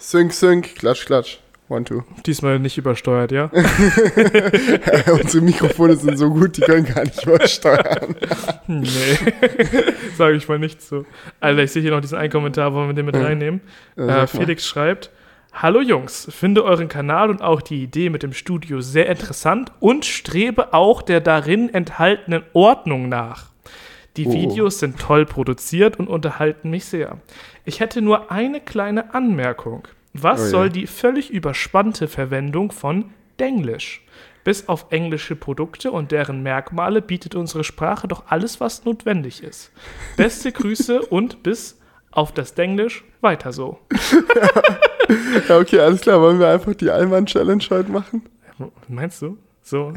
Sync, sync, klatsch, klatsch. One, two. Diesmal nicht übersteuert, ja? Unsere Mikrofone sind so gut, die können gar nicht übersteuern. nee. Sage ich mal nicht so. Alter, ich sehe hier noch diesen einen Kommentar, wollen wir den mit reinnehmen? Ja, Äh. Felix schreibt: Hallo Jungs, finde euren Kanal und auch die Idee mit dem Studio sehr interessant und strebe auch der darin enthaltenen Ordnung nach. Die Oh. Videos sind toll produziert und unterhalten mich sehr. Ich hätte nur eine kleine Anmerkung. Was Oh ja. soll die völlig überspannte Verwendung von Denglisch? Bis auf englische Produkte und deren Merkmale bietet unsere Sprache doch alles, was notwendig ist. Beste Grüße und bis auf das Denglisch weiter so. Ja, okay, alles klar. Wollen wir einfach die Allmann-Challenge heute machen? Meinst du? So?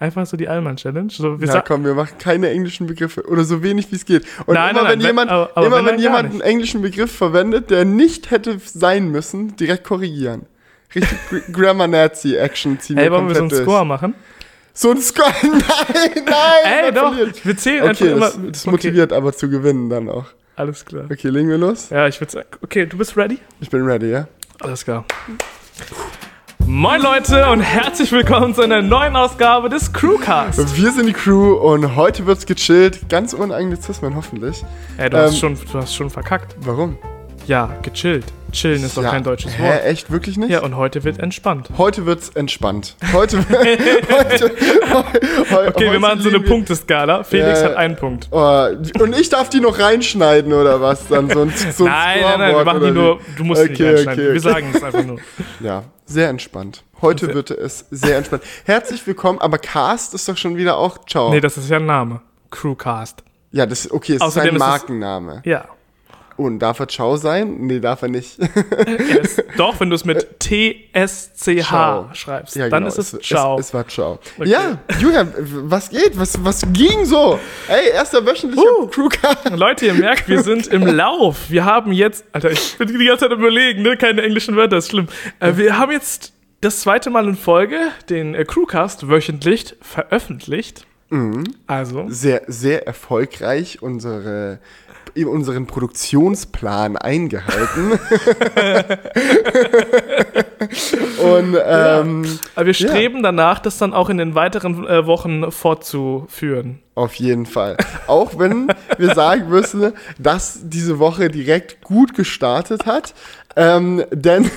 Einfach so die Allmann-Challenge? So, sa- komm, wir machen keine englischen Begriffe oder so wenig wie es geht. Und Nein, immer nein, wenn nein, jemand, aber- aber immer wenn, wenn, jemand einen englischen Begriff verwendet, der nicht hätte sein müssen, direkt korrigieren. Richtig Gr- Grammar Nazi Action ziehen Ey, wollen wir so einen Score machen? So ein Score? Nein, nein! Ey, doch, verliert. wir zählen einfach Okay, immer. das, das okay, motiviert aber zu gewinnen dann auch. alles klar. Okay, legen wir los? Ja, ich würde sagen, okay, du bist ready? Ich bin ready, ja? Alles klar. Moin Leute und herzlich willkommen zu einer neuen Ausgabe des Crewcast. Wir sind die Crew und heute wird's gechillt. Ganz ohne Anglizismen hoffentlich. Ey, du, Ähm, hast schon, du hast schon verkackt. Warum? Ja, gechillt. Chillen ist doch Ja. kein deutsches Hä, Wort. echt? Wirklich nicht? Ja, und heute wird entspannt. Heute wird's entspannt. Heute, heute, heu- Okay, wir heute machen so eine wir- Punkteskala. Felix Ja. hat einen Punkt. Oh, und ich darf die noch reinschneiden oder was? Dann so ein, so ein nein, nein, nein, wir machen die nur. Du musst die nicht Okay, reinschneiden. okay, Wir okay. sagen es einfach nur. Ja, sehr entspannt. Heute Sehr- wird es sehr entspannt. Herzlich willkommen, aber Cast ist doch schon wieder auch Ciao. Nee, das ist ja ein Name. Crewcast. ja, das okay, es Außerdem ist ist ein es- Markenname. Ja. Und darf er Ciao sein? Nee, darf er nicht. Es, doch, wenn du es mit T-S-C-H schreibst, Ja, dann genau, ist es Ciao. Es, es war Ciao. Okay. Ja, Julian, was geht? Was, was ging so? Ey, erster wöchentlicher Uh. Crewcast. Leute, ihr merkt, wir sind im Lauf. Wir haben jetzt, Alter, ich bin die ganze Zeit überlegen, ne? Keine englischen Wörter, ist schlimm. Äh, wir haben jetzt das zweite Mal in Folge den äh, Crewcast wöchentlich veröffentlicht. Mhm. Also, Sehr, sehr erfolgreich unsere, unseren Produktionsplan eingehalten. Und ähm, aber wir streben danach, das dann auch in den weiteren äh, Wochen fortzuführen. Auf jeden Fall. Auch wenn wir sagen müssen, dass diese Woche direkt gut gestartet hat. Ähm, denn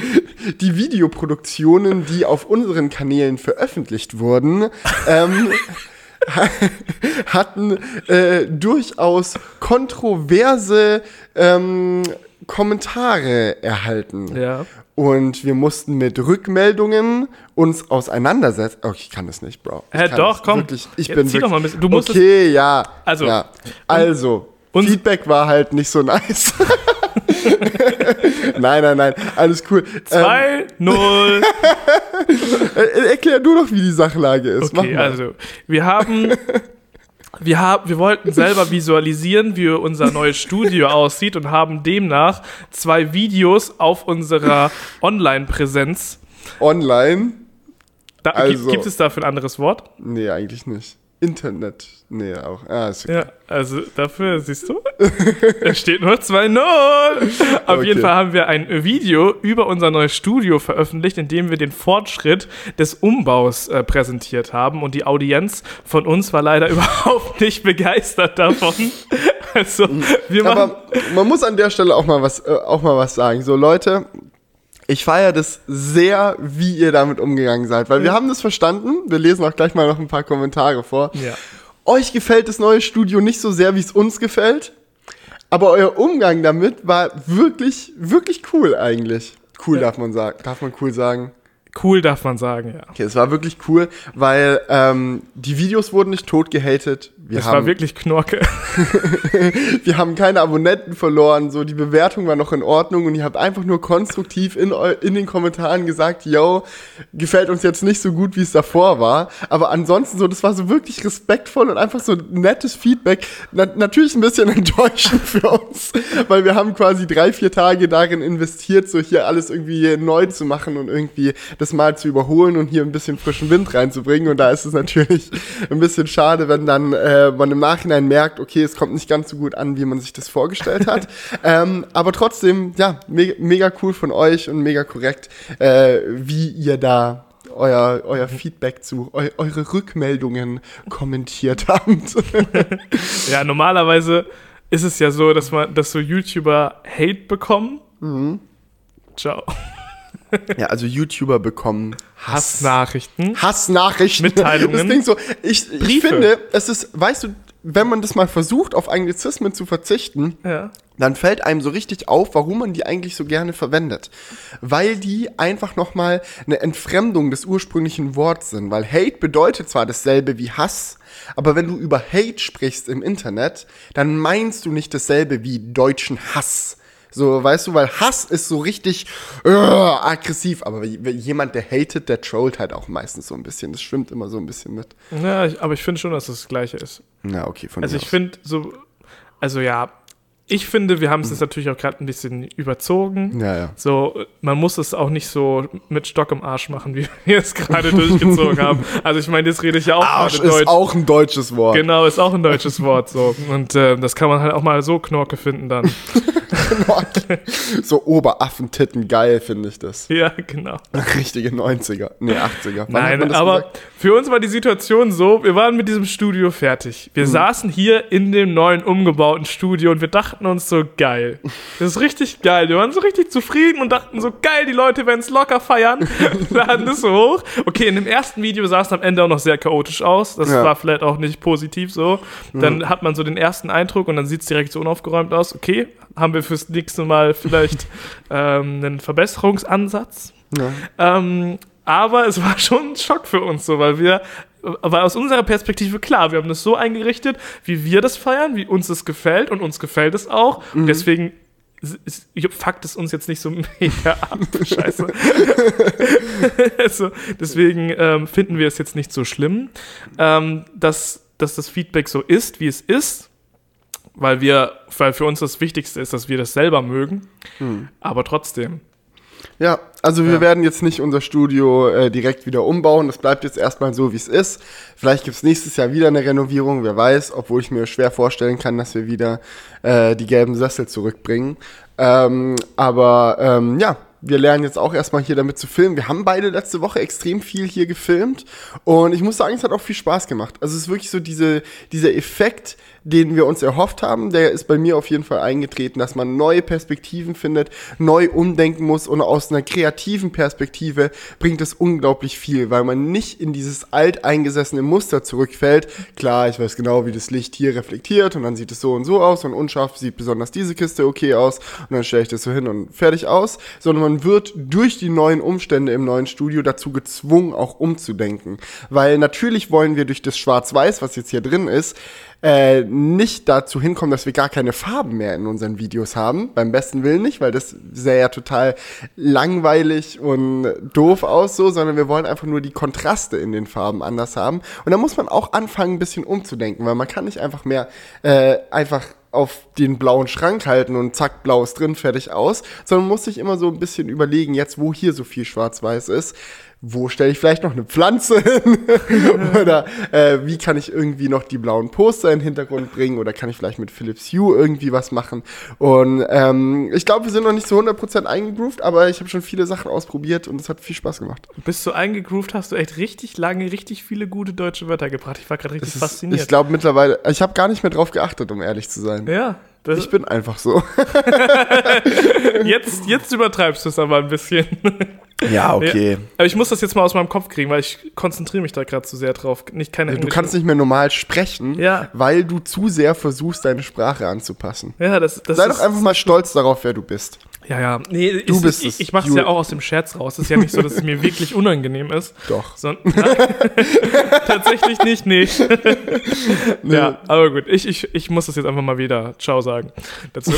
die Videoproduktionen, die auf unseren Kanälen veröffentlicht wurden, ähm, hatten äh, durchaus kontroverse ähm, Kommentare erhalten. Ja. Und wir mussten mit Rückmeldungen uns auseinandersetzen. Oh, ich kann das nicht, Bro. Ich Hä, doch, komm. Wirklich, ich Jetzt bin zieh doch mal ein bisschen- du musst Okay, ja. Also, ja. also Feedback war halt nicht so nice. nein, nein, nein. Alles cool. 2-0. äh, erklär du doch, wie die Sachlage ist. Okay, also, wir haben. Wir, haben, wir wollten selber visualisieren, wie unser neues Studio aussieht und haben demnach zwei Videos auf unserer Online-Präsenz. Online? Da, Also- gibt es dafür ein anderes Wort? Nee, eigentlich nicht. Internet? Nee, auch. Ah, ist okay. Ja, also dafür, siehst du, es steht nur 2-0. Auf Okay. jeden Fall haben wir ein Video über unser neues Studio veröffentlicht, in dem wir den Fortschritt des Umbaus äh, präsentiert haben. Und die Audienz von uns war leider überhaupt nicht begeistert davon. Also, wir machen. Aber man muss an der Stelle auch mal was, äh, auch mal was sagen. So, Leute, ich feiere das sehr, wie ihr damit umgegangen seid, weil wir haben das verstanden. Wir lesen auch gleich mal noch ein paar Kommentare vor. Ja. Euch gefällt das neue Studio nicht so sehr, wie es uns gefällt, aber euer Umgang damit war wirklich, wirklich cool eigentlich. Cool Ja. darf man sagen. Darf man cool sagen? Cool darf man sagen, ja. Okay, es war wirklich cool, weil ähm, die Videos wurden nicht tot gehatet. Wir Es haben war wirklich Knorke. wir haben keine Abonnenten verloren, so die Bewertung war noch in Ordnung und ihr habt einfach nur konstruktiv in, in den Kommentaren gesagt, yo, gefällt uns jetzt nicht so gut, wie es davor war, aber ansonsten so, das war so wirklich respektvoll und einfach so nettes Feedback. Na natürlich ein bisschen enttäuschend für uns, weil wir haben quasi drei, vier Tage darin investiert, so hier alles irgendwie neu zu machen und irgendwie das das mal zu überholen und hier ein bisschen frischen Wind reinzubringen. Und da ist es natürlich ein bisschen schade, wenn dann äh, man im Nachhinein merkt, okay, es kommt nicht ganz so gut an, wie man sich das vorgestellt hat. ähm, aber trotzdem, ja, me mega cool von euch und mega korrekt, äh, wie ihr da euer, euer Feedback zu, eu, eure Rückmeldungen kommentiert habt. Ja, normalerweise ist es ja so, dass man, dass so YouTuber Hate bekommen. Mhm. Ciao. ja, also YouTuber bekommen Hass. Hassnachrichten. Hassnachrichten. Mitteilungen. Das Ding so, ich, ich finde, es ist, weißt du, wenn man das mal versucht, auf Anglizismen zu verzichten, Ja. dann fällt einem so richtig auf, warum man die eigentlich so gerne verwendet. Weil die einfach nochmal eine Entfremdung des ursprünglichen Worts sind. Weil Hate bedeutet zwar dasselbe wie Hass, aber wenn du über Hate sprichst im Internet, dann meinst du nicht dasselbe wie deutschen Hass. So, weißt du, weil Hass ist so richtig äh, aggressiv, aber jemand, der hatet, der trollt halt auch meistens so ein bisschen. Das schwimmt immer so ein bisschen mit. Ja, ich, aber ich finde schon, dass das das Gleiche ist. Na, okay, von Also ich finde so, also ja, ich finde, wir haben es jetzt natürlich auch gerade ein bisschen überzogen. Ja, ja. So, man muss es auch nicht so mit Stock im Arsch machen, wie wir es gerade durchgezogen haben. Also ich meine, jetzt rede ich ja auch Arsch ist Deutsch. auch ein deutsches Wort. Genau, ist auch ein deutsches Wort so. Und äh, das kann man halt auch mal so Knorke finden dann. so Oberaffentitten, geil finde ich das. ja, genau. Richtige 90er, nee, 80er. Wann Nein, aber gesagt? für uns war die Situation so, wir waren mit diesem Studio fertig. Mhm. Wir saßen hier in dem neuen umgebauten Studio und wir dachten uns so, geil. Das ist richtig geil. Wir waren so richtig zufrieden und dachten so, geil, die Leute werden es locker feiern. Laden das so hoch. Okay, in dem ersten Video sah es am Ende auch noch sehr chaotisch aus. Das Ja. Mhm. war vielleicht auch nicht positiv so. Dann hat man so den ersten Eindruck und dann sieht es direkt so unaufgeräumt aus. Okay, haben wir fürs nächste Mal vielleicht ähm, einen Verbesserungsansatz. Ja. Ähm, aber es war schon ein Schock für uns so, weil wir, weil aus unserer Perspektive klar, wir haben das so eingerichtet, wie wir das feiern, wie uns das gefällt und uns gefällt es auch. Und deswegen ist- fuckt es uns jetzt nicht so mega ab. Scheiße. also, deswegen ähm, finden wir es jetzt nicht so schlimm, ähm, dass, dass das Feedback so ist, wie es ist. Weil wir, weil für uns das Wichtigste ist, dass wir das selber mögen. Aber trotzdem. Ja, also wir Ja. werden jetzt nicht unser Studio äh, direkt wieder umbauen. Das bleibt jetzt erstmal so, wie es ist. Vielleicht gibt's nächstes Jahr wieder eine Renovierung, wer weiß, obwohl ich mir schwer vorstellen kann, dass wir wieder äh, die gelben Sessel zurückbringen. Ähm, aber ähm, ja, wir lernen jetzt auch erstmal hier damit zu filmen. Wir haben beide letzte Woche extrem viel hier gefilmt und ich muss sagen, es hat auch viel Spaß gemacht. Also es ist wirklich so diese, dieser Effekt, den wir uns erhofft haben, der ist bei mir auf jeden Fall eingetreten, dass man neue Perspektiven findet, neu umdenken muss und aus einer kreativen Perspektive bringt es unglaublich viel, weil man nicht in dieses alteingesessene Muster zurückfällt. Klar, ich weiß genau, wie das Licht hier reflektiert und dann sieht es so und so aus und unscharf sieht besonders diese Kiste okay aus und dann stelle ich das so hin und fertig aus, sondern man wird durch die neuen Umstände im neuen Studio dazu gezwungen, auch umzudenken. Weil natürlich wollen wir durch das Schwarz-Weiß, was jetzt hier drin ist, äh, nicht dazu hinkommen, dass wir gar keine Farben mehr in unseren Videos haben. Beim besten Willen nicht, weil das sähe ja total langweilig und doof aus so, sondern wir wollen einfach nur die Kontraste in den Farben anders haben. Und da muss man auch anfangen, ein bisschen umzudenken, weil man kann nicht einfach mehr äh, einfach auf den blauen Schrank halten und zack, blau ist drin, fertig aus, sondern muss sich immer so ein bisschen überlegen, jetzt wo hier so viel schwarz-weiß ist, wo stelle ich vielleicht noch eine Pflanze hin? oder äh, wie kann ich irgendwie noch die blauen Poster in den Hintergrund bringen? Oder kann ich vielleicht mit Philips Hue irgendwie was machen? Und ähm, ich glaube, wir sind noch nicht zu 100% eingegroovt, aber ich habe schon viele Sachen ausprobiert und es hat viel Spaß gemacht. Bist du eingegroovt, hast du echt richtig lange, richtig viele gute deutsche Wörter gebracht. Ich war gerade richtig ist, fasziniert. ich glaube mittlerweile, ich habe gar nicht mehr drauf geachtet, um ehrlich zu sein. ja, das, Ich bin einfach so. jetzt, jetzt übertreibst du es aber ein bisschen. Ja, Ja. Aber ich muss das jetzt mal aus meinem Kopf kriegen, weil ich konzentriere mich da gerade zu sehr drauf. Nicht keine Du kannst nicht mehr normal sprechen, Ja. weil du zu sehr versuchst, deine Sprache anzupassen. Ja, das, das Sei ist, doch einfach mal stolz darauf, wer du bist. Ja, ja. Nee, Du ist, bist ich, es. ich mache es ja auch aus dem Scherz raus. Es ist ja nicht so, dass es mir wirklich unangenehm ist. Doch. So, tatsächlich nicht, nee. Ja, aber gut. Ich, ich, ich muss das jetzt einfach mal wieder Ciao sagen dazu.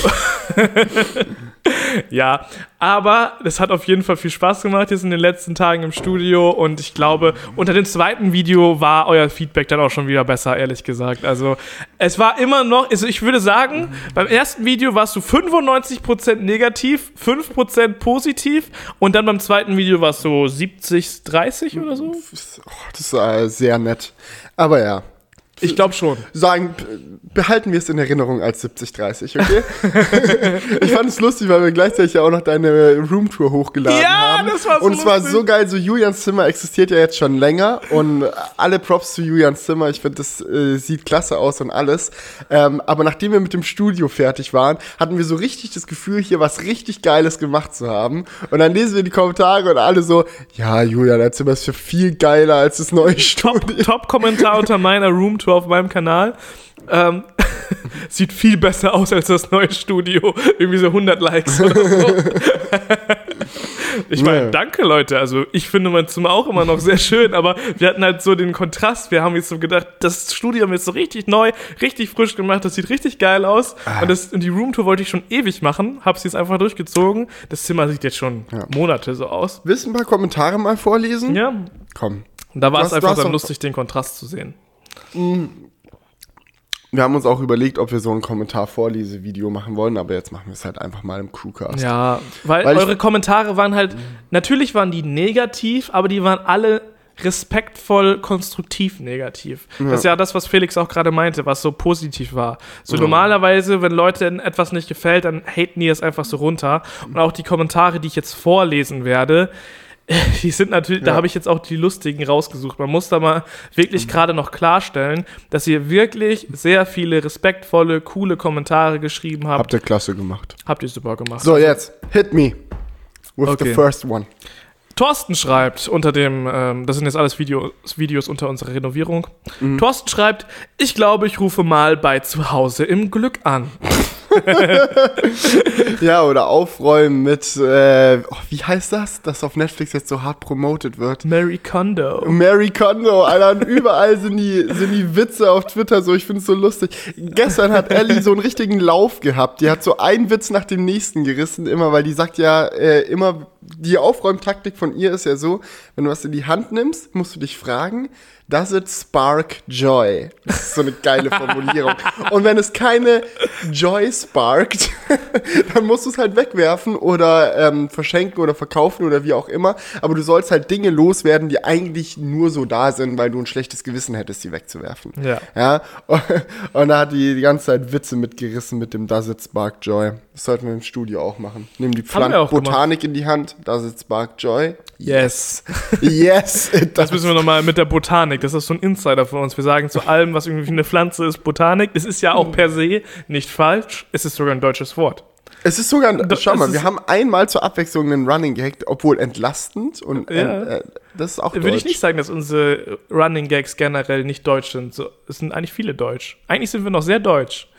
Ja, aber es hat auf jeden Fall viel Spaß gemacht jetzt in den letzten Tagen im Studio und ich glaube, unter dem zweiten Video war euer Feedback dann auch schon wieder besser, ehrlich gesagt. Also es war immer noch, also ich würde sagen, beim ersten Video warst du 95% negativ, 5% positiv und dann beim zweiten Video warst du 70, 30 oder so? Oh, das äh, sehr nett. Aber ja, Ich glaube schon. sagen, behalten wir es in Erinnerung als 70-30, okay? ich fand es lustig, weil wir gleichzeitig ja auch noch deine Roomtour hochgeladen Ja, haben. das war so Und es war so geil, so Julians Zimmer existiert ja jetzt schon länger und alle Props zu Julians Zimmer. Ich finde, das äh, sieht klasse aus und alles. Ähm, aber nachdem wir mit dem Studio fertig waren, hatten wir so richtig das Gefühl, hier was richtig Geiles gemacht zu haben. Und dann lesen wir die Kommentare und alle so, ja, Julian, dein Zimmer ist ja viel geiler als das neue Studio. Top-Kommentar unter meiner Roomtour auf meinem Kanal. Ähm, sieht viel besser aus als das neue Studio. Irgendwie so 100 Likes oder so. Ich meine, Ja. danke Leute. Also ich finde mein Zimmer auch immer noch sehr schön, aber wir hatten halt so den Kontrast. Wir haben jetzt so gedacht, das Studio haben wir jetzt so richtig neu, richtig frisch gemacht. Das sieht richtig geil aus. Ah. Und, das, und die Roomtour wollte ich schon ewig machen. Hab's jetzt einfach durchgezogen. Das Zimmer sieht jetzt schon Ja. Monate so aus. Willst du ein paar Kommentare mal vorlesen? Ja. Komm. Und da war es einfach dann lustig, den Kontrast zu sehen. Wir haben uns auch überlegt, ob wir so ein Kommentar-Vorlese-Video machen wollen, aber jetzt machen wir es halt einfach mal im Crewcast. Ja, weil, Weil eure Kommentare waren halt, natürlich waren die negativ, aber die waren alle respektvoll, konstruktiv negativ. Das ist ja das, was Felix auch gerade meinte, was so positiv war. So normalerweise, wenn Leuten etwas nicht gefällt, dann haten die es einfach so runter. Und auch die Kommentare, die ich jetzt vorlesen werde, die sind natürlich, da Ja. habe ich jetzt auch die lustigen rausgesucht. Man muss da mal wirklich gerade noch klarstellen, dass ihr wirklich sehr viele respektvolle, coole Kommentare geschrieben habt. Habt ihr klasse gemacht. Habt ihr super gemacht. So, jetzt, hit me. With Okay. the first one. Thorsten schreibt unter dem, ähm, das sind jetzt alles Videos, Videos unter unserer Renovierung. Thorsten schreibt, ich glaube, ich rufe mal bei zu Hause im Glück an. Ja, oder aufräumen mit, äh, oh, wie heißt das, das auf Netflix jetzt so hart promoted wird? Mary Kondo. Mary Kondo, Alter, und überall sind die, sind die Witze auf Twitter so, ich find's so lustig. Gestern hat Ellie so einen richtigen Lauf gehabt. Die hat so einen Witz nach dem nächsten gerissen, immer, weil die sagt ja äh, immer, die Aufräumtaktik von ihr ist ja so, wenn du was in die Hand nimmst, musst du dich fragen, does it spark joy? Das ist so eine geile Formulierung. Und wenn es keine Joy sparkt, dann musst du es halt wegwerfen oder ähm, verschenken oder verkaufen oder wie auch immer. Aber du sollst halt Dinge loswerden, die eigentlich nur so da sind, weil du ein schlechtes Gewissen hättest, sie wegzuwerfen. Ja. Ja, und da hat die die ganze Zeit Witze mitgerissen mit dem Does it spark joy. Das sollten wir im Studio auch machen. Nehmen die Pflanzen wir auch gemacht. Botanik in die Hand. Does it spark joy? Yes. Yes, Das müssen wir nochmal mit der Botanik. Das ist so ein Insider von uns. Wir sagen zu allem, was irgendwie eine Pflanze ist, Botanik. Das ist ja auch per se nicht falsch. Es ist sogar ein deutsches Wort. Es ist sogar, Da- schau mal, wir haben einmal zur Abwechslung einen Running Gag, obwohl entlastend und äh, Ja. äh, das ist auch Würde ich deutsch. nicht sagen, dass unsere Running Gags generell nicht deutsch sind. So, es sind eigentlich viele deutsch. Eigentlich sind wir noch sehr deutsch.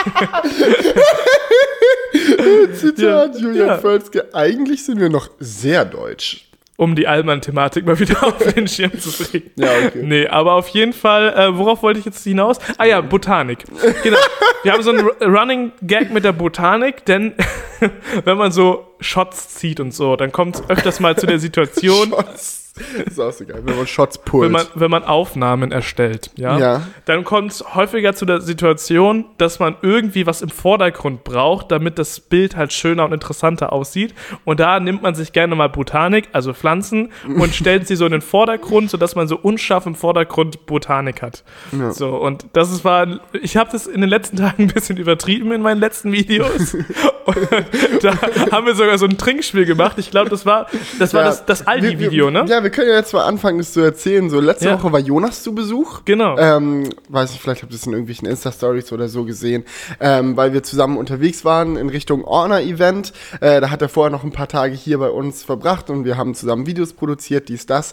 Zitat Ja. Julian Ja. Völzke, eigentlich sind wir noch sehr deutsch. um die Allmann-Thematik mal wieder auf den Schirm zu bringen. Ja, okay. Nee, aber auf jeden Fall, äh, worauf wollte ich jetzt hinaus? Ah ja, Botanik. Genau. Wir haben so einen Ru- Running Gag mit der Botanik, denn wenn man so Shots zieht und so, dann kommt es öfters mal zu der Situation, Shots. Ist auch so geil, wenn man Shots pullt. wenn man, wenn man Aufnahmen erstellt, ja, Ja. dann kommt es häufiger zu der Situation, dass man irgendwie was im Vordergrund braucht, damit das Bild halt schöner und interessanter aussieht. Und da nimmt man sich gerne mal Botanik, also Pflanzen, und stellt sie so in den Vordergrund, sodass man so unscharf im Vordergrund Botanik hat. Ja. So, und das ist, war, ich habe das in den letzten Tagen ein bisschen übertrieben in meinen letzten Videos. und da haben wir sogar so ein Trinkspiel gemacht. Ich glaube, das war, das war Ja, das, das Aldi-Video, ne? Ja, wir können ja jetzt mal anfangen, das zu erzählen. So, letzte Ja. Woche war Jonas zu Besuch. Genau. Ähm, weiß ich, vielleicht habt ihr es in irgendwelchen Insta-Stories oder so gesehen, ähm, weil wir zusammen unterwegs waren in Richtung Orner-Event. Äh, da hat er vorher noch ein paar Tage hier bei uns verbracht und wir haben zusammen Videos produziert, dies, das.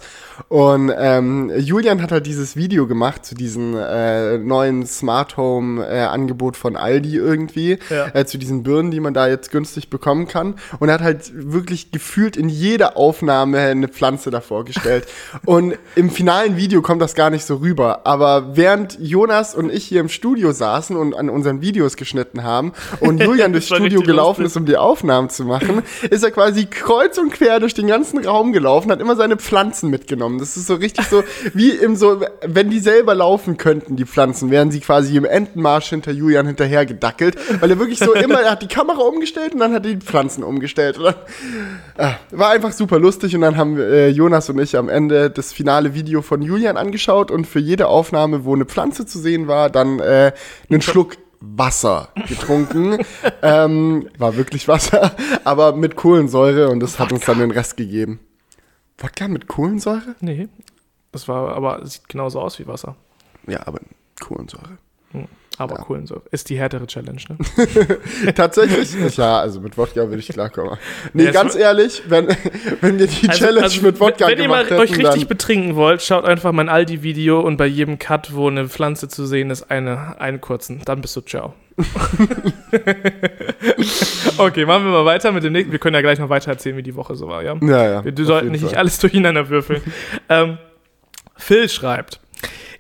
Und ähm, Julian hat halt dieses Video gemacht zu diesem äh, neuen Smart Home-Angebot von Aldi irgendwie, Ja. äh, zu diesen Birnen, die man da jetzt günstig bekommen kann. Und er hat halt wirklich gefühlt in jeder Aufnahme eine Pflanze davor vorgestellt. und im finalen Video kommt das gar nicht so rüber. Aber während Jonas und ich hier im Studio saßen und an unseren Videos geschnitten haben und Julian durchs Studio gelaufen ist, um die Aufnahmen zu machen, ist er quasi kreuz und quer durch den ganzen Raum gelaufen, hat immer seine Pflanzen mitgenommen. Das ist so richtig so, wie im so, wenn die selber laufen könnten, die Pflanzen, wären sie quasi im Entenmarsch hinter Julian hinterher gedackelt, weil er wirklich so immer, er hat die Kamera umgestellt und dann hat er die Pflanzen umgestellt. Dann, ah, war einfach super lustig und dann haben äh, Jonas und ich am Ende das finale Video von Julian angeschaut und für jede Aufnahme, wo eine Pflanze zu sehen war, dann äh, einen Schluck Wasser getrunken. ähm, war wirklich Wasser, aber mit Kohlensäure und das hat uns dann den Rest gegeben. Wodka mit Kohlensäure? Nee. Das war aber sieht genauso aus wie Wasser. Ja, aber Kohlensäure. Aber Ja. Kohlensäure. Ist die härtere Challenge, ne? Tatsächlich? ja, also mit Wodka würde ich klarkommen. Nee, Ja, ganz ehrlich, wenn, wenn wir die Challenge mit Wodka wenn, wenn ihr mal gemacht euch hätten, richtig betrinken wollt, schaut einfach mein Aldi-Video und bei jedem Cut, wo eine Pflanze zu sehen ist, eine, einen kurzen. Dann bist du ciao. okay, machen wir mal weiter mit dem nächsten. Wir können ja gleich noch weiter erzählen, wie die Woche so war, ja? ja, ja, Wir sollten nicht Fall. alles durcheinander würfeln. ähm, Phil schreibt,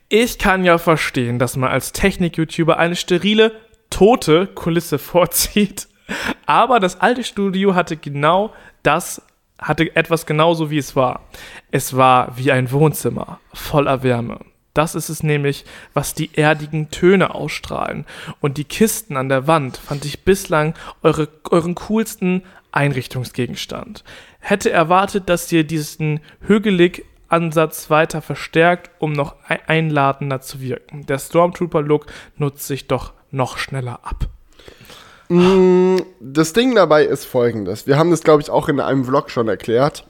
ich kann ja verstehen, dass man als Technik-YouTuber eine sterile, tote Kulisse vorzieht. Aber das alte Studio hatte genau das, hatte etwas genauso wie es war. Es war wie ein Wohnzimmer, voller Wärme. Das ist es nämlich, was die erdigen Töne ausstrahlen. Und die Kisten an der Wand fand ich bislang eure, euren coolsten Einrichtungsgegenstand. Hätte erwartet, dass ihr diesen hügelig Ansatz weiter verstärkt, um noch ei- einladender zu wirken. Der Stormtrooper-Look nutzt sich doch noch schneller ab. Mm, Das Ding dabei ist folgendes. Wir haben das, glaube ich, auch in einem Vlog schon erklärt.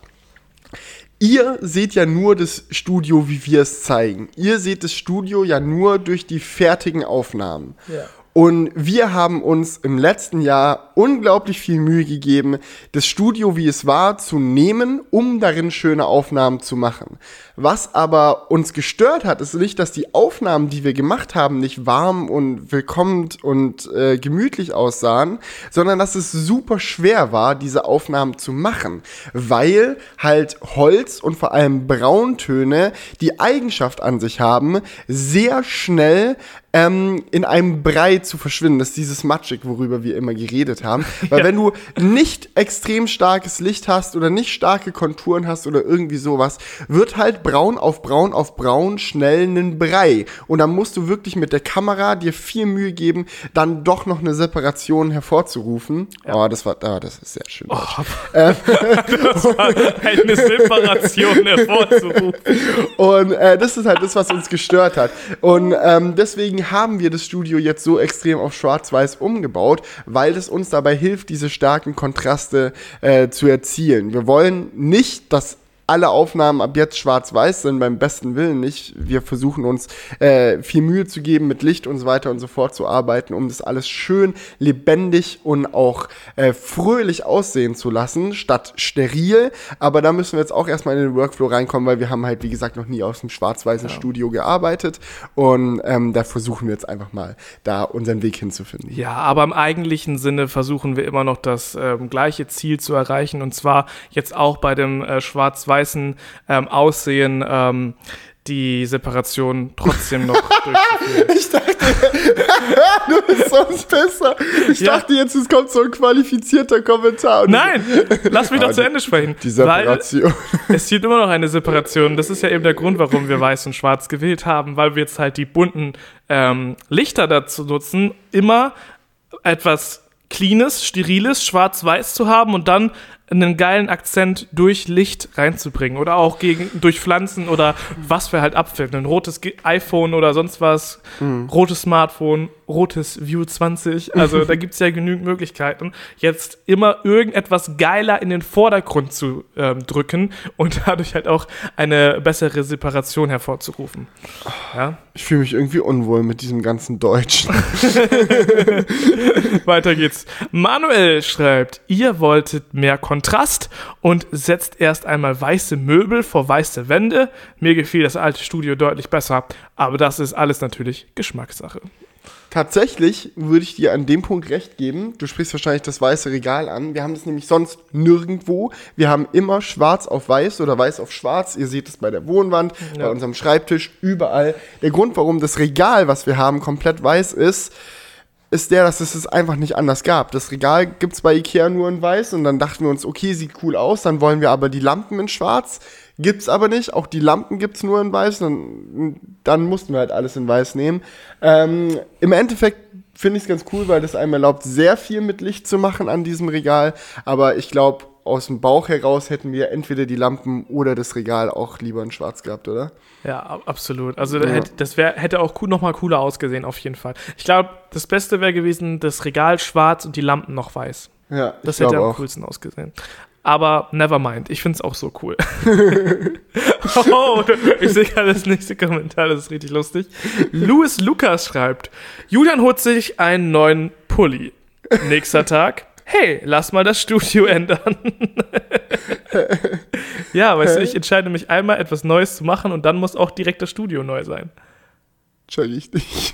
Ihr seht ja nur das Studio, wie wir es zeigen. Ihr seht das Studio ja nur durch die fertigen Aufnahmen. Ja. Und wir haben uns im letzten Jahr unglaublich viel Mühe gegeben, das Studio, wie es war, zu nehmen, um darin schöne Aufnahmen zu machen. Was aber uns gestört hat, ist nicht, dass die Aufnahmen, die wir gemacht haben, nicht warm und willkommen und äh, gemütlich aussahen, sondern dass es super schwer war, diese Aufnahmen zu machen, weil halt Holz und vor allem Brauntöne die Eigenschaft an sich haben, sehr schnell ähm, in einem Brei zu verschwinden. Das ist dieses Matschig, worüber wir immer geredet haben. Weil Ja. wenn du nicht extrem starkes Licht hast oder nicht starke Konturen hast oder irgendwie sowas, wird halt braun auf braun auf braun schnell ein Brei. Und dann musst du wirklich mit der Kamera dir viel Mühe geben, dann doch noch eine Separation hervorzurufen. Oh, das war, ah, das ist sehr schön. deutsch. Das war eine Separation hervorzurufen. Und äh, das ist halt das, was uns gestört hat. Und ähm, deswegen haben wir das Studio jetzt so extrem auf Schwarz-Weiß umgebaut, weil es uns dabei hilft, diese starken Kontraste äh, zu erzielen. Wir wollen nicht, dass alle Aufnahmen ab jetzt schwarz-weiß sind, beim besten Willen nicht. Wir versuchen uns äh, viel Mühe zu geben, mit Licht und so weiter und so fort zu arbeiten, um das alles schön lebendig und auch äh, fröhlich aussehen zu lassen, statt steril. Aber da müssen wir jetzt auch erstmal in den Workflow reinkommen, weil wir haben halt, wie gesagt, noch nie aus dem schwarz-weißen Studio gearbeitet. Und ähm, da versuchen wir jetzt einfach mal, da unseren Weg hinzufinden. Ja, aber im eigentlichen Sinne versuchen wir immer noch das ähm, gleiche Ziel zu erreichen und zwar jetzt auch bei dem äh, schwarz-weißen ähm, Aussehen ähm, die Separation trotzdem noch durchzuführen. Ich dachte, du bist sonst besser. Ich Ja. dachte jetzt, es kommt so ein qualifizierter Kommentar. Nein, lass mich Ah, doch zu die- Ende sprechen. Die Separation. Es gibt immer noch eine Separation. Das ist ja eben der Grund, warum wir weiß und schwarz gewählt haben, weil wir jetzt halt die bunten ähm, Lichter dazu nutzen, immer etwas Cleanes, Steriles, schwarz-weiß zu haben und dann einen geilen Akzent durch Licht reinzubringen oder auch gegen, durch Pflanzen oder was wir halt abfilmen. Ein rotes iPhone oder sonst was, rotes Smartphone, rotes View 20. Also da gibt es ja genügend Möglichkeiten, jetzt immer irgendetwas geiler in den Vordergrund zu ähm, drücken und dadurch halt auch eine bessere Separation hervorzurufen. Ja? Ich fühle mich irgendwie unwohl mit diesem ganzen Deutschen. Weiter geht's. Manuel schreibt, ihr wolltet mehr Kontrast und setzt erst einmal weiße Möbel vor weiße Wände. Mir gefiel das alte Studio deutlich besser, aber das ist alles natürlich Geschmackssache. Tatsächlich würde ich dir an dem Punkt recht geben. Du sprichst wahrscheinlich das weiße Regal an. Wir haben das nämlich sonst nirgendwo. Wir haben immer schwarz auf weiß oder weiß auf schwarz. Ihr seht es bei der Wohnwand, Ja. bei unserem Schreibtisch, überall. Der Grund, warum das Regal, was wir haben, komplett weiß ist, ist der, dass es es einfach nicht anders gab. Das Regal gibt es bei Ikea nur in weiß und dann dachten wir uns, okay, sieht cool aus, dann wollen wir aber die Lampen in schwarz. Gibt's aber nicht, auch die Lampen gibt's nur in weiß, dann, dann mussten wir halt alles in weiß nehmen. Ähm, Im Endeffekt finde ich es ganz cool, weil das einem erlaubt, sehr viel mit Licht zu machen an diesem Regal, aber ich glaube, aus dem Bauch heraus hätten wir entweder die Lampen oder das Regal auch lieber in schwarz gehabt, oder? Ja, ab- absolut. Also Ja. das wär, hätte auch cool, noch mal cooler ausgesehen, auf jeden Fall. Ich glaube, das Beste wäre gewesen, das Regal schwarz und die Lampen noch weiß. Ja, Das hätte am auch. coolsten ausgesehen. Aber never mind, ich finde es auch so cool. oh, ich sehe gerade das nächste Kommentar, das ist richtig lustig. Louis Lukas schreibt, Julian holt sich einen neuen Pulli. Nächster Tag, hey, lass mal das Studio ändern. ja, weißt du, ich entscheide mich einmal, etwas Neues zu machen und dann muss auch direkt das Studio neu sein. Check ich nicht.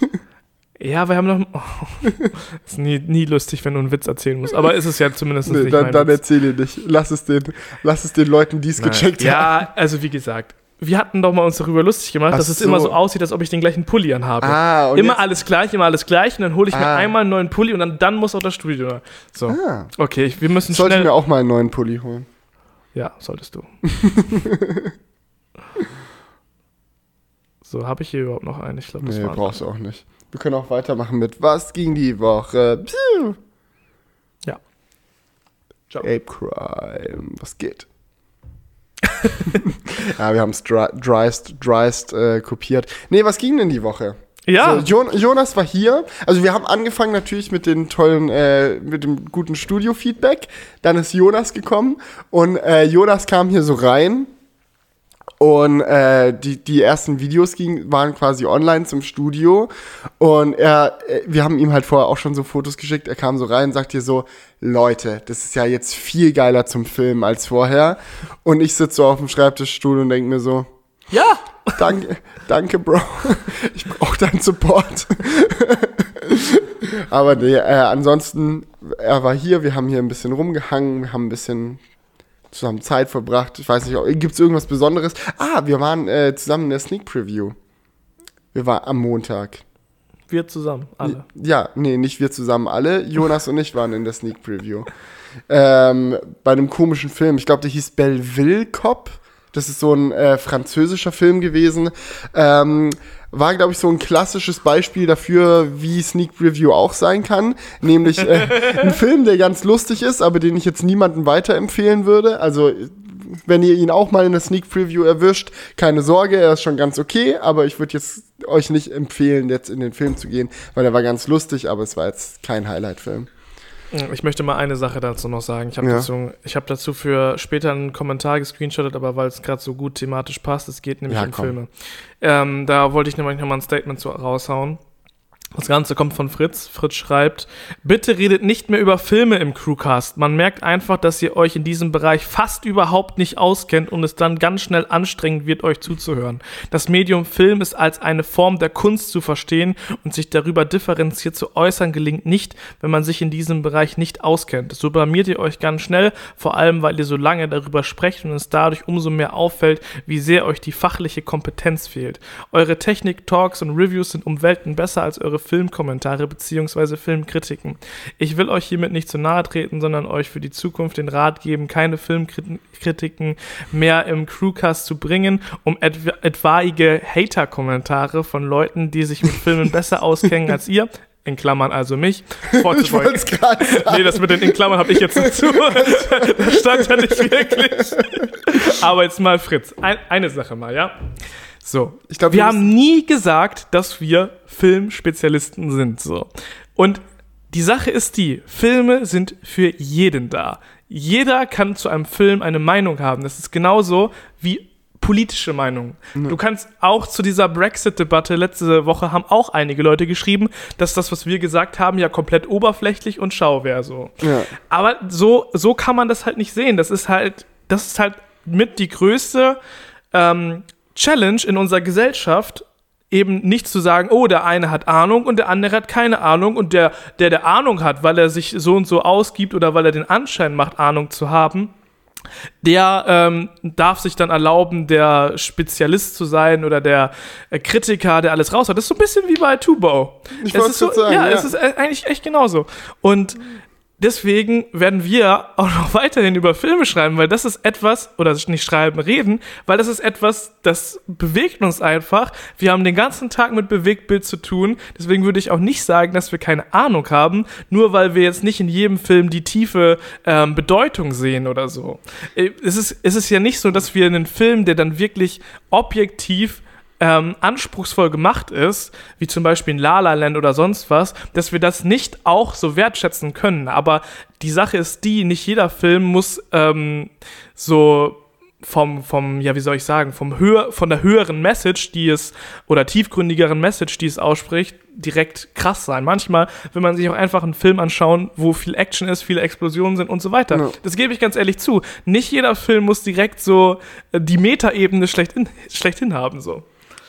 Ja, wir haben noch. Oh, ist nie, nie lustig, wenn du einen Witz erzählen musst. Aber ist es ja zumindest Nee, nicht dann, dann Witz. erzähle nicht. Lass es den, lass es den Leuten, die es gecheckt haben. Ja, also wie gesagt, wir hatten doch mal uns darüber lustig gemacht, Ach dass es so. immer so aussieht, als ob ich den gleichen Pulli anhabe. Ah, und immer jetzt- alles gleich, immer alles gleich und dann hole ich mir Ah. einmal einen neuen Pulli und dann, dann muss auch das Studio. So. Ah, Okay, ich- wir müssen sollte ich schnell. mir auch mal einen neuen Pulli holen. Ja, solltest du. so, habe ich hier überhaupt noch einen? Ich glaube, das Nee, war. brauchst du auch nicht. Wir können auch weitermachen mit Was ging die Woche? Piu. Ja. Ciao. Ape Crime. Was geht? ja, wir haben es dry, dryst, dryst äh, kopiert. Nee, was ging denn die Woche? Ja, So, Jon Jonas war hier. Also wir haben angefangen natürlich mit den tollen, äh, mit dem guten Studio-Feedback. Dann ist Jonas gekommen und äh, Jonas kam hier so rein und äh, die, die ersten Videos ging, waren quasi online zum Studio und er, äh, wir haben ihm halt vorher auch schon so Fotos geschickt. Er kam so rein und sagt hier so, Leute, das ist ja jetzt viel geiler zum Filmen als vorher. Und ich sitze so auf dem Schreibtischstuhl und denke mir so, ja. Danke, danke, Bro. Ich brauche deinen Support. Aber nee, äh, ansonsten, er war hier, wir haben hier ein bisschen rumgehangen, wir haben ein bisschen zusammen Zeit verbracht. Ich weiß nicht, gibt es irgendwas Besonderes? Ah, wir waren äh, zusammen in der Sneak Preview. Wir waren am Montag. Wir zusammen, alle. Ja, nee, nicht wir zusammen alle. Jonas und ich waren in der Sneak Preview. Ähm, bei einem komischen Film. Ich glaube, der hieß Belleville Cop. Das ist so ein äh, französischer Film gewesen. Ähm, war, glaube ich, so ein klassisches Beispiel dafür, wie Sneak Preview auch sein kann. Nämlich äh, ein Film, der ganz lustig ist, aber den ich jetzt niemandem weiterempfehlen würde. Also, wenn ihr ihn auch mal in der Sneak Preview erwischt, keine Sorge, er ist schon ganz okay, aber ich würde jetzt euch nicht empfehlen, jetzt in den Film zu gehen, weil er war ganz lustig, aber es war jetzt kein Highlight-Film. Ich möchte mal eine Sache dazu noch sagen. Ich habe Ja. dazu, ich hab dazu für später einen Kommentar gescreenshottet, aber weil es gerade so gut thematisch passt, es geht nämlich Ja, um komm. Filme. Ähm, da wollte ich nämlich nochmal ein Statement zu, raushauen. Das Ganze kommt von Fritz. Fritz schreibt, bitte redet nicht mehr über Filme im Crewcast. Man merkt einfach, dass ihr euch in diesem Bereich fast überhaupt nicht auskennt und es dann ganz schnell anstrengend wird, euch zuzuhören. Das Medium Film ist als eine Form der Kunst zu verstehen und sich darüber differenziert zu äußern gelingt nicht, wenn man sich in diesem Bereich nicht auskennt. So blamiert ihr euch ganz schnell, vor allem weil ihr so lange darüber sprecht und es dadurch umso mehr auffällt, wie sehr euch die fachliche Kompetenz fehlt. Eure Technik, Talks und Reviews sind um Welten besser als eure Filmkommentare bzw. Filmkritiken. Ich will euch hiermit nicht zu nahe treten, sondern euch für die Zukunft den Rat geben, keine Filmkritiken mehr im Crewcast zu bringen, um etwa etwaige Hater-Kommentare von Leuten, die sich mit Filmen besser auskennen als ihr, in Klammern also mich, Ich vorzubeugen. gerade sagen. Nee, das mit den in Klammern habe ich jetzt dazu. das stand ja nicht wirklich. Aber jetzt mal Fritz. Ein, eine Sache mal, ja? So. Ich glaub, wir wir haben nie gesagt, dass wir Filmspezialisten sind. So. Und die Sache ist die, Filme sind für jeden da. Jeder kann zu einem Film eine Meinung haben. Das ist genauso wie politische Meinungen. Du kannst auch zu dieser Brexit-Debatte letzte Woche haben auch einige Leute geschrieben, dass das, was wir gesagt haben, ja komplett oberflächlich und schau wäre so. Ja. Aber so, so kann man das halt nicht sehen. Das ist halt, das ist halt mit die größte ähm, Challenge in unserer Gesellschaft, eben nicht zu sagen, oh, der eine hat Ahnung und der andere hat keine Ahnung und der, der der Ahnung hat, weil er sich so und so ausgibt oder weil er den Anschein macht, Ahnung zu haben, der ähm, darf sich dann erlauben, der Spezialist zu sein oder der äh, Kritiker, der alles raus hat. Das ist so ein bisschen wie bei Tubo. Ich es ist so, sagen, ja, ja. es ist äh, eigentlich echt genauso. Und deswegen werden wir auch noch weiterhin über Filme schreiben, weil das ist etwas, oder nicht schreiben, reden, weil das ist etwas, das bewegt uns einfach. Wir haben den ganzen Tag mit Bewegtbild zu tun. Deswegen würde ich auch nicht sagen, dass wir keine Ahnung haben, nur weil wir jetzt nicht in jedem Film die tiefe ähm, Bedeutung sehen oder so. Äh, Es ist, es ist ja nicht so, dass wir einen Film, der dann wirklich objektiv ähm, anspruchsvoll gemacht ist, wie zum Beispiel in La La Land oder sonst was, dass wir das nicht auch so wertschätzen können. Aber die Sache ist die, nicht jeder Film muss ähm, so vom, vom, ja, wie soll ich sagen, vom höher, von der höheren Message, die es, oder tiefgründigeren Message, die es ausspricht, direkt krass sein. Manchmal will man sich auch einfach einen Film anschauen, wo viel Action ist, viele Explosionen sind und so weiter. Ja. Das gebe ich ganz ehrlich zu. Nicht jeder Film muss direkt so äh, die Metaebene schlechthin, schlechthin haben, so.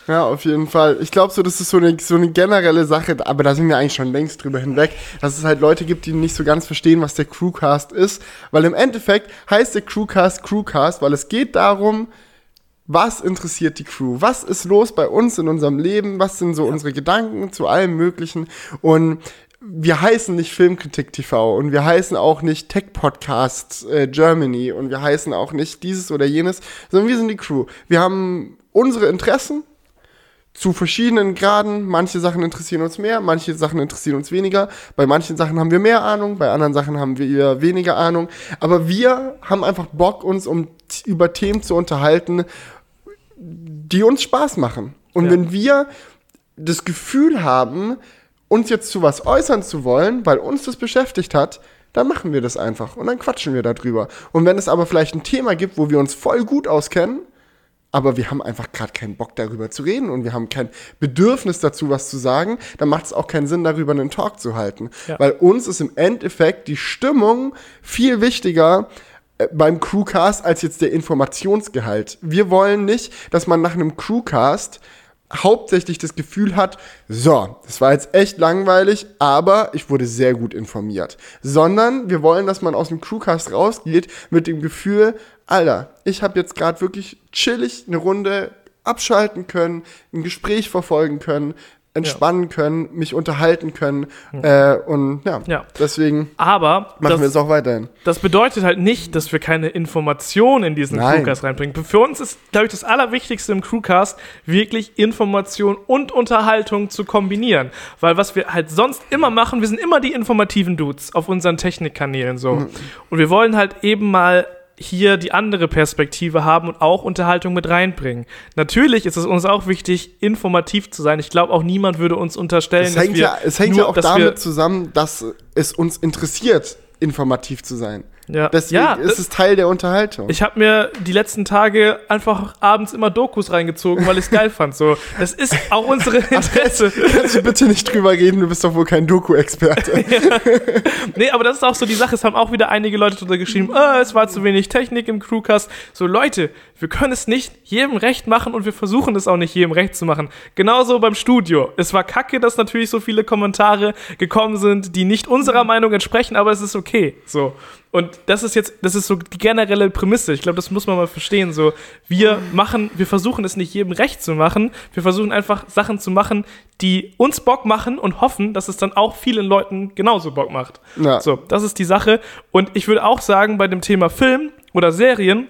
Ja, auf jeden Fall. Ich glaube so, das ist so eine, so eine generelle Sache, aber da sind wir eigentlich schon längst drüber hinweg, dass es halt Leute gibt, die nicht so ganz verstehen, was der Crewcast ist. Weil im Endeffekt heißt der Crewcast Crewcast, weil es geht darum, was interessiert die Crew? Was ist los bei uns in unserem Leben? Was sind so unsere Gedanken zu allem Möglichen? Und wir heißen nicht Filmkritik TV und wir heißen auch nicht Tech Podcast äh, Germany und wir heißen auch nicht dieses oder jenes, sondern wir sind die Crew. Wir haben unsere Interessen zu verschiedenen Graden. Manche Sachen interessieren uns mehr, manche Sachen interessieren uns weniger. Bei manchen Sachen haben wir mehr Ahnung, bei anderen Sachen haben wir weniger Ahnung. Aber wir haben einfach Bock, uns um über Themen zu unterhalten, die uns Spaß machen. Und Ja. wenn wir das Gefühl haben, uns jetzt zu was äußern zu wollen, weil uns das beschäftigt hat, dann machen wir das einfach und dann quatschen wir darüber. Und wenn es aber vielleicht ein Thema gibt, wo wir uns voll gut auskennen, aber wir haben einfach gerade keinen Bock darüber zu reden und wir haben kein Bedürfnis dazu, was zu sagen, dann macht es auch keinen Sinn, darüber einen Talk zu halten. Ja. Weil uns ist im Endeffekt die Stimmung viel wichtiger äh, beim Crewcast als jetzt der Informationsgehalt. Wir wollen nicht, dass man nach einem Crewcast hauptsächlich das Gefühl hat, so, das war jetzt echt langweilig, aber ich wurde sehr gut informiert. Sondern wir wollen, dass man aus dem Crewcast rausgeht mit dem Gefühl, Alter, ich habe jetzt gerade wirklich chillig eine Runde abschalten können, ein Gespräch verfolgen können, entspannen können, mich unterhalten können. Äh, und ja, Ja. deswegen Aber machen wir das, es auch weiterhin. das bedeutet halt nicht, dass wir keine Informationen in diesen Nein. Crewcast reinbringen. Für uns ist, glaube ich, das Allerwichtigste im Crewcast, wirklich Information und Unterhaltung zu kombinieren. Weil was wir halt sonst immer machen, wir sind immer die informativen Dudes auf unseren Technikkanälen so. Mhm. Und wir wollen halt eben mal hier die andere Perspektive haben und auch Unterhaltung mit reinbringen. Natürlich ist es uns auch wichtig, informativ zu sein. Ich glaube, auch niemand würde uns unterstellen, Es dass hängt, wir ja, es hängt nur, ja auch dass damit zusammen, dass es uns interessiert, informativ zu sein. Ja, Deswegen ja, ist es Teil der Unterhaltung. Ich habe mir die letzten Tage einfach abends immer Dokus reingezogen, weil ich es geil fand. So, das ist auch unsere Interesse. Kannst du bitte nicht drüber reden, du bist doch wohl kein Doku-Experte. Nee, aber das ist auch so die Sache. Es haben auch wieder einige Leute drunter geschrieben, äh, es war zu wenig Technik im Crewcast. So, Leute, wir können es nicht jedem recht machen und wir versuchen es auch nicht jedem recht zu machen. Genauso beim Studio. Es war kacke, dass natürlich so viele Kommentare gekommen sind, die nicht unserer Meinung entsprechen, aber es ist okay. So. Und das ist jetzt, das ist so die generelle Prämisse. Ich glaube, das muss man mal verstehen. So, wir machen, wir versuchen es nicht jedem recht zu machen. Wir versuchen einfach Sachen zu machen, die uns Bock machen und hoffen, dass es dann auch vielen Leuten genauso Bock macht. Ja. So, das ist die Sache. Und ich würde auch sagen, bei dem Thema Film oder Serien,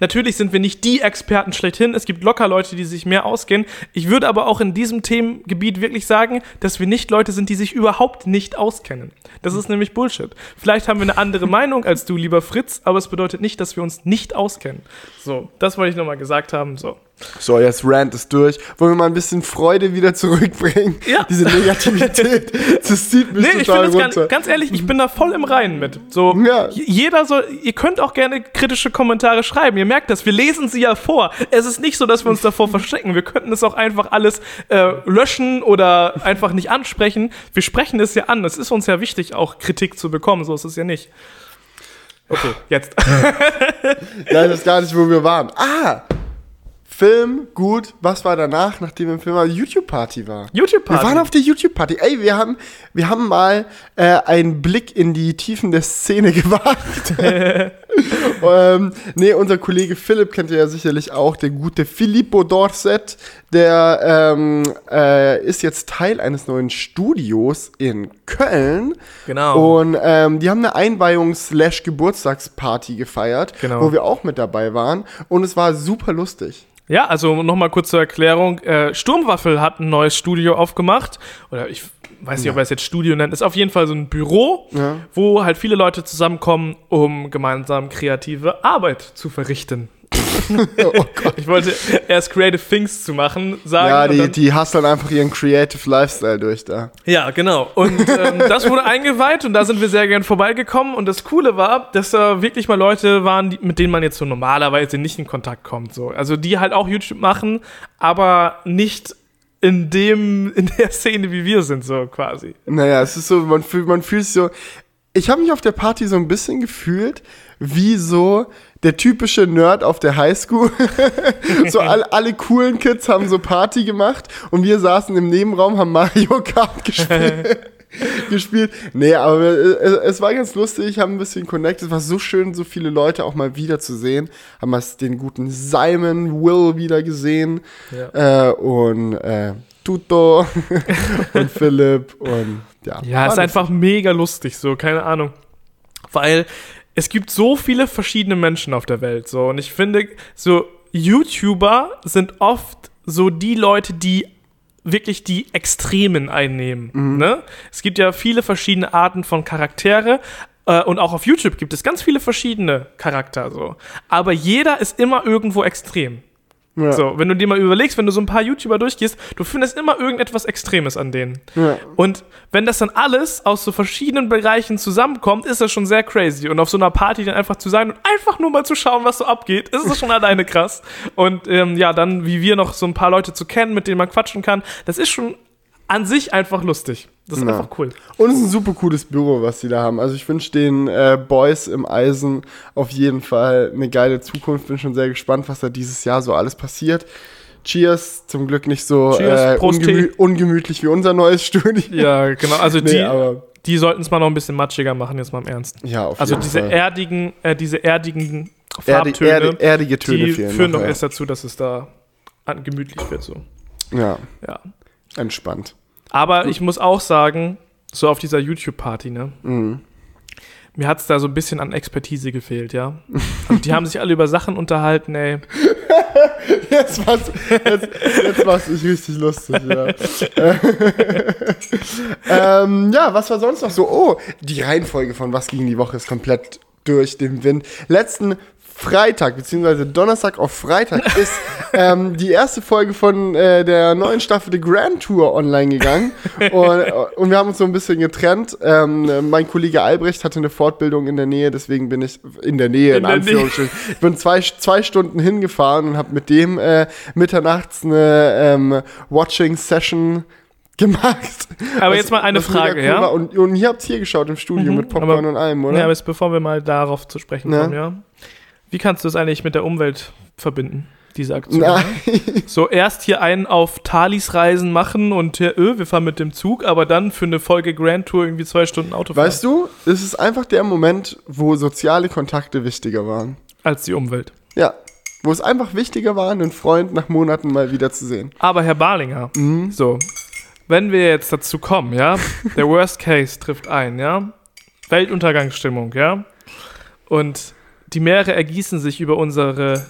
Natürlich sind wir nicht die Experten schlechthin. Es gibt locker Leute, die sich mehr auskennen. Ich würde aber auch in diesem Themengebiet wirklich sagen, dass wir nicht Leute sind, die sich überhaupt nicht auskennen. Das ist nämlich Bullshit. Vielleicht haben wir eine andere Meinung als du, lieber Fritz, aber es bedeutet nicht, dass wir uns nicht auskennen. So, das wollte ich nochmal gesagt haben. So. So, jetzt Rant ist durch. Wollen wir mal ein bisschen Freude wieder zurückbringen? Ja. Diese Negativität, das zieht mich Nee, ich total finde es runter. ganz, ganz ehrlich, ich bin da voll im Reinen mit. So, Ja. jeder soll, ihr könnt auch gerne kritische Kommentare schreiben. Ihr merkt das, wir lesen sie ja vor. Es ist nicht so, dass wir uns davor verstecken. Wir könnten es auch einfach alles äh, löschen oder einfach nicht ansprechen. Wir sprechen es ja an. Es ist uns ja wichtig, auch Kritik zu bekommen. So ist es ja nicht. Okay, jetzt. Ja, ich weiß gar nicht, wo wir waren. Ah! Film, gut. Was war danach, nachdem wir im Film waren? YouTube-Party war. YouTube-Party. Wir waren auf der YouTube-Party. Ey, wir haben, wir haben mal äh, einen Blick in die Tiefen der Szene gewagt. ähm, nee, unser Kollege Philipp kennt ihr ja sicherlich auch, der gute Filippo Dorset. Der ähm, äh, ist jetzt Teil eines neuen Studios in Köln. Genau. Und ähm, die haben eine Einweihungs-Geburtstagsparty gefeiert, Genau. wo wir auch mit dabei waren. Und es war super lustig. Ja, also nochmal kurz zur Erklärung. Äh, Sturmwaffel hat ein neues Studio aufgemacht. Oder ich weiß nicht, ob er es jetzt Studio nennt. Ist auf jeden Fall so ein Büro, Ja. wo halt viele Leute zusammenkommen, um gemeinsam kreative Arbeit zu verrichten. oh Gott. Ich wollte erst Creative Things zu machen, sagen. Ja, die, dann- die husteln einfach ihren Creative Lifestyle durch da. Ja, genau. Und ähm, das wurde eingeweiht und da sind wir sehr gern vorbeigekommen. Und das Coole war, dass da wirklich mal Leute waren, die, mit denen man jetzt so normalerweise nicht in Kontakt kommt. So. Also die halt auch YouTube machen, aber nicht in dem, in der Szene, wie wir sind, so quasi. Naja, es ist so, man fühlt, man fühlt so. Ich habe mich auf der Party so ein bisschen gefühlt, wie so der typische Nerd auf der Highschool. so alle, alle coolen Kids haben so Party gemacht und wir saßen im Nebenraum, haben Mario Kart gespielt. gespielt. Nee, aber es, es war ganz lustig, haben ein bisschen connected. Es war so schön, so viele Leute auch mal wiederzusehen. Haben wir den guten Simon Will wieder gesehen. Äh, und äh, Tuto und Philipp und ja. Ja, ist einfach mega lustig, so, keine Ahnung. Weil es gibt so viele verschiedene Menschen auf der Welt, so. Und ich finde, so, YouTuber sind oft so die Leute, die wirklich die Extremen einnehmen. Ne? Es gibt ja viele verschiedene Arten von Charaktere. äh, Und auch auf YouTube gibt es ganz viele verschiedene Charakter. So. Aber jeder ist immer irgendwo extrem. Ja. So, wenn du dir mal überlegst, wenn du so ein paar YouTuber durchgehst, du findest immer irgendetwas Extremes an denen. Ja. Und wenn das dann alles aus so verschiedenen Bereichen zusammenkommt, ist das schon sehr crazy. Und auf so einer Party dann einfach zu sein und einfach nur mal zu schauen, was so abgeht, ist das schon alleine krass. Und ähm, ja, dann wie wir noch so ein paar Leute zu kennen, mit denen man quatschen kann, das ist schon an sich einfach lustig. Das ist Ja. einfach cool. Und es ist ein super cooles Büro, was sie da haben. Also ich wünsche den äh, Boys im Eisen auf jeden Fall eine geile Zukunft. Bin schon sehr gespannt, was da dieses Jahr so alles passiert. Cheers, zum Glück nicht so Cheers, äh, ungemü ungemütlich wie unser neues Studio. Ja, genau. Also Nee, die, die sollten es mal noch ein bisschen matschiger machen, jetzt mal im Ernst. ja, auf Also jeden diese Fall. erdigen, äh, diese erdigen Erdi Farbtöne, Erde erdige Töne die führen noch, doch ja. erst dazu, dass es da gemütlich wird so. Ja, Ja. Entspannt. Aber ich muss auch sagen, so auf dieser YouTube-Party, ne? Mhm. Mir hat es da so ein bisschen an Expertise gefehlt, ja. Also die haben sich alle über Sachen unterhalten, ey. Jetzt machst, jetzt, jetzt machst du dich richtig lustig, ja. ähm, ja, was war sonst noch so? Oh, die Reihenfolge von Was ging die Woche ist komplett durch den Wind. Letzten Freitag, beziehungsweise Donnerstag auf Freitag ist ähm, die erste Folge von äh, der neuen Staffel The Grand Tour online gegangen. Und, und wir haben uns so ein bisschen getrennt. Ähm, mein Kollege Albrecht hatte eine Fortbildung in der Nähe, deswegen bin ich in der Nähe, in, In. Anführungsstrichen. Ich bin zwei, zwei Stunden hingefahren und habe mit dem äh, mitternachts eine ähm, Watching-Session gemacht. Aber Was- jetzt mal eine Frage, ja? war. Und, und ihr habt hier geschaut im Studio Mhm, mit Popcorn aber- und allem, oder? Ja, aber jetzt, bevor wir mal darauf zu sprechen Ja. kommen, ja. Wie kannst du es eigentlich mit der Umwelt verbinden, diese Aktion? Nein. So erst hier einen auf Thalis Reisen machen und hier, öh, wir fahren mit dem Zug, aber dann für eine Folge Grand Tour irgendwie zwei Stunden Auto fahren. Weißt du, es ist einfach der Moment, wo soziale Kontakte wichtiger waren. Als die Umwelt. Ja. Wo es einfach wichtiger war, einen Freund nach Monaten mal wiederzusehen. Aber Herr Barlinger, Mhm. so, wenn wir jetzt dazu kommen, ja, der Worst Case trifft ein, ja, Weltuntergangsstimmung, ja, und die Meere ergießen sich über unsere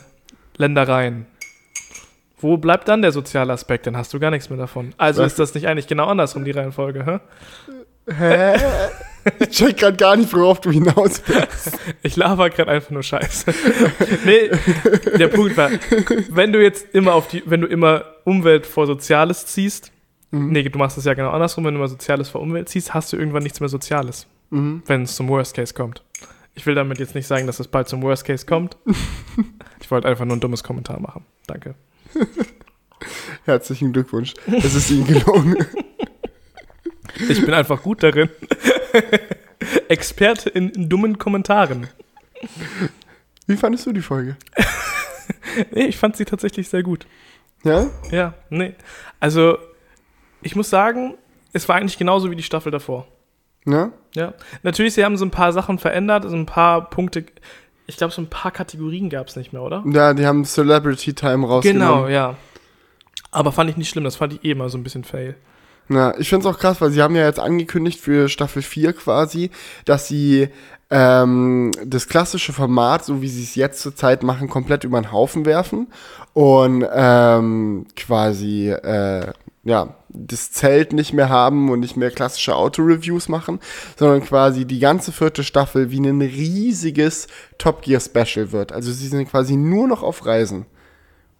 Ländereien. Wo bleibt dann der soziale Aspekt? Dann hast du gar nichts mehr davon. Also Was? ist das nicht eigentlich genau andersrum, die Reihenfolge, hä? Hä? ich check grad gar nicht, worauf du hinaus willst. Ich laber gerade einfach nur Scheiße. nee, der Punkt war, wenn du jetzt immer auf die, wenn du immer Umwelt vor Soziales ziehst, Mhm. nee, du machst es ja genau andersrum, wenn du immer Soziales vor Umwelt ziehst, hast du irgendwann nichts mehr Soziales, Mhm. wenn es zum Worst Case kommt. Ich will damit jetzt nicht sagen, dass es bald zum Worst Case kommt. ich wollte einfach nur ein dummes Kommentar machen. Danke. Herzlichen Glückwunsch. Es ist Ihnen gelungen. Ich bin einfach gut darin. Experte in, in dummen Kommentaren. Wie fandest du die Folge? Nee, ich fand sie tatsächlich sehr gut. Ja? Ja, nee. Also, ich muss sagen, es war eigentlich genauso wie die Staffel davor. Ja? Ja. Natürlich, sie haben so ein paar Sachen verändert, so ein paar Punkte. Ich glaube, so ein paar Kategorien gab es nicht mehr, oder? Ja, die haben Celebrity Time rausgenommen. Genau, ja. Aber fand ich nicht schlimm, das fand ich eh mal so ein bisschen fail. Ja, ich finde es auch krass, weil sie haben ja jetzt angekündigt für Staffel 4 quasi, dass sie ähm, das klassische Format, so wie sie es jetzt zurzeit machen, komplett über den Haufen werfen und ähm, quasi äh, ja das Zelt nicht mehr haben und nicht mehr klassische Auto-Reviews machen, sondern quasi die ganze vierte Staffel wie ein riesiges Top Gear Special wird. Also sie sind quasi nur noch auf Reisen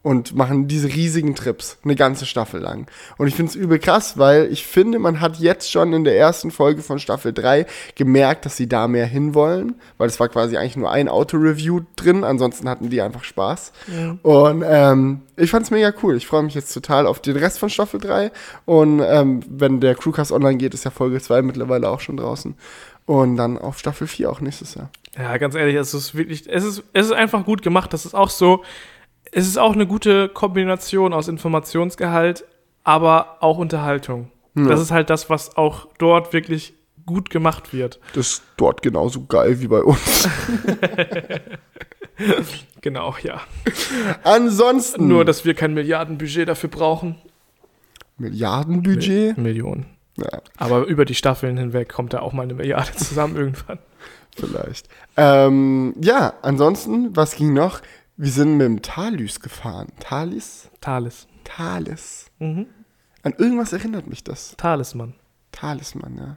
und machen diese riesigen Trips, eine ganze Staffel lang. Und ich finde es übel krass, weil ich finde, man hat jetzt schon in der ersten Folge von Staffel 3 gemerkt, dass sie da mehr hinwollen, weil es war quasi eigentlich nur ein Auto-Review drin, ansonsten hatten die einfach Spaß. Ja. Und ähm, ich fand es mega cool. Ich freue mich jetzt total auf den Rest von Staffel 3. Und ähm, wenn der Crewcast online geht, ist ja Folge 2 mittlerweile auch schon draußen. Und dann auf Staffel 4 auch nächstes Jahr. Ja, ganz ehrlich, es ist wirklich, es ist, es ist einfach gut gemacht. Das ist auch so, es ist auch eine gute Kombination aus Informationsgehalt, aber auch Unterhaltung. Ja. Das ist halt das, was auch dort wirklich gut gemacht wird. Das ist dort genauso geil wie bei uns. Genau, ja. Ansonsten. Nur, dass wir kein Milliardenbudget dafür brauchen. Milliardenbudget? Millionen. Ja, Aber über die Staffeln hinweg kommt da auch mal eine Milliarde zusammen irgendwann. vielleicht. Ähm, ja, ansonsten, was ging noch? Wir sind mit dem Thalys gefahren. Thalys? Thales. Thales. Mhm. An irgendwas erinnert mich das. Talisman. Talisman, ja.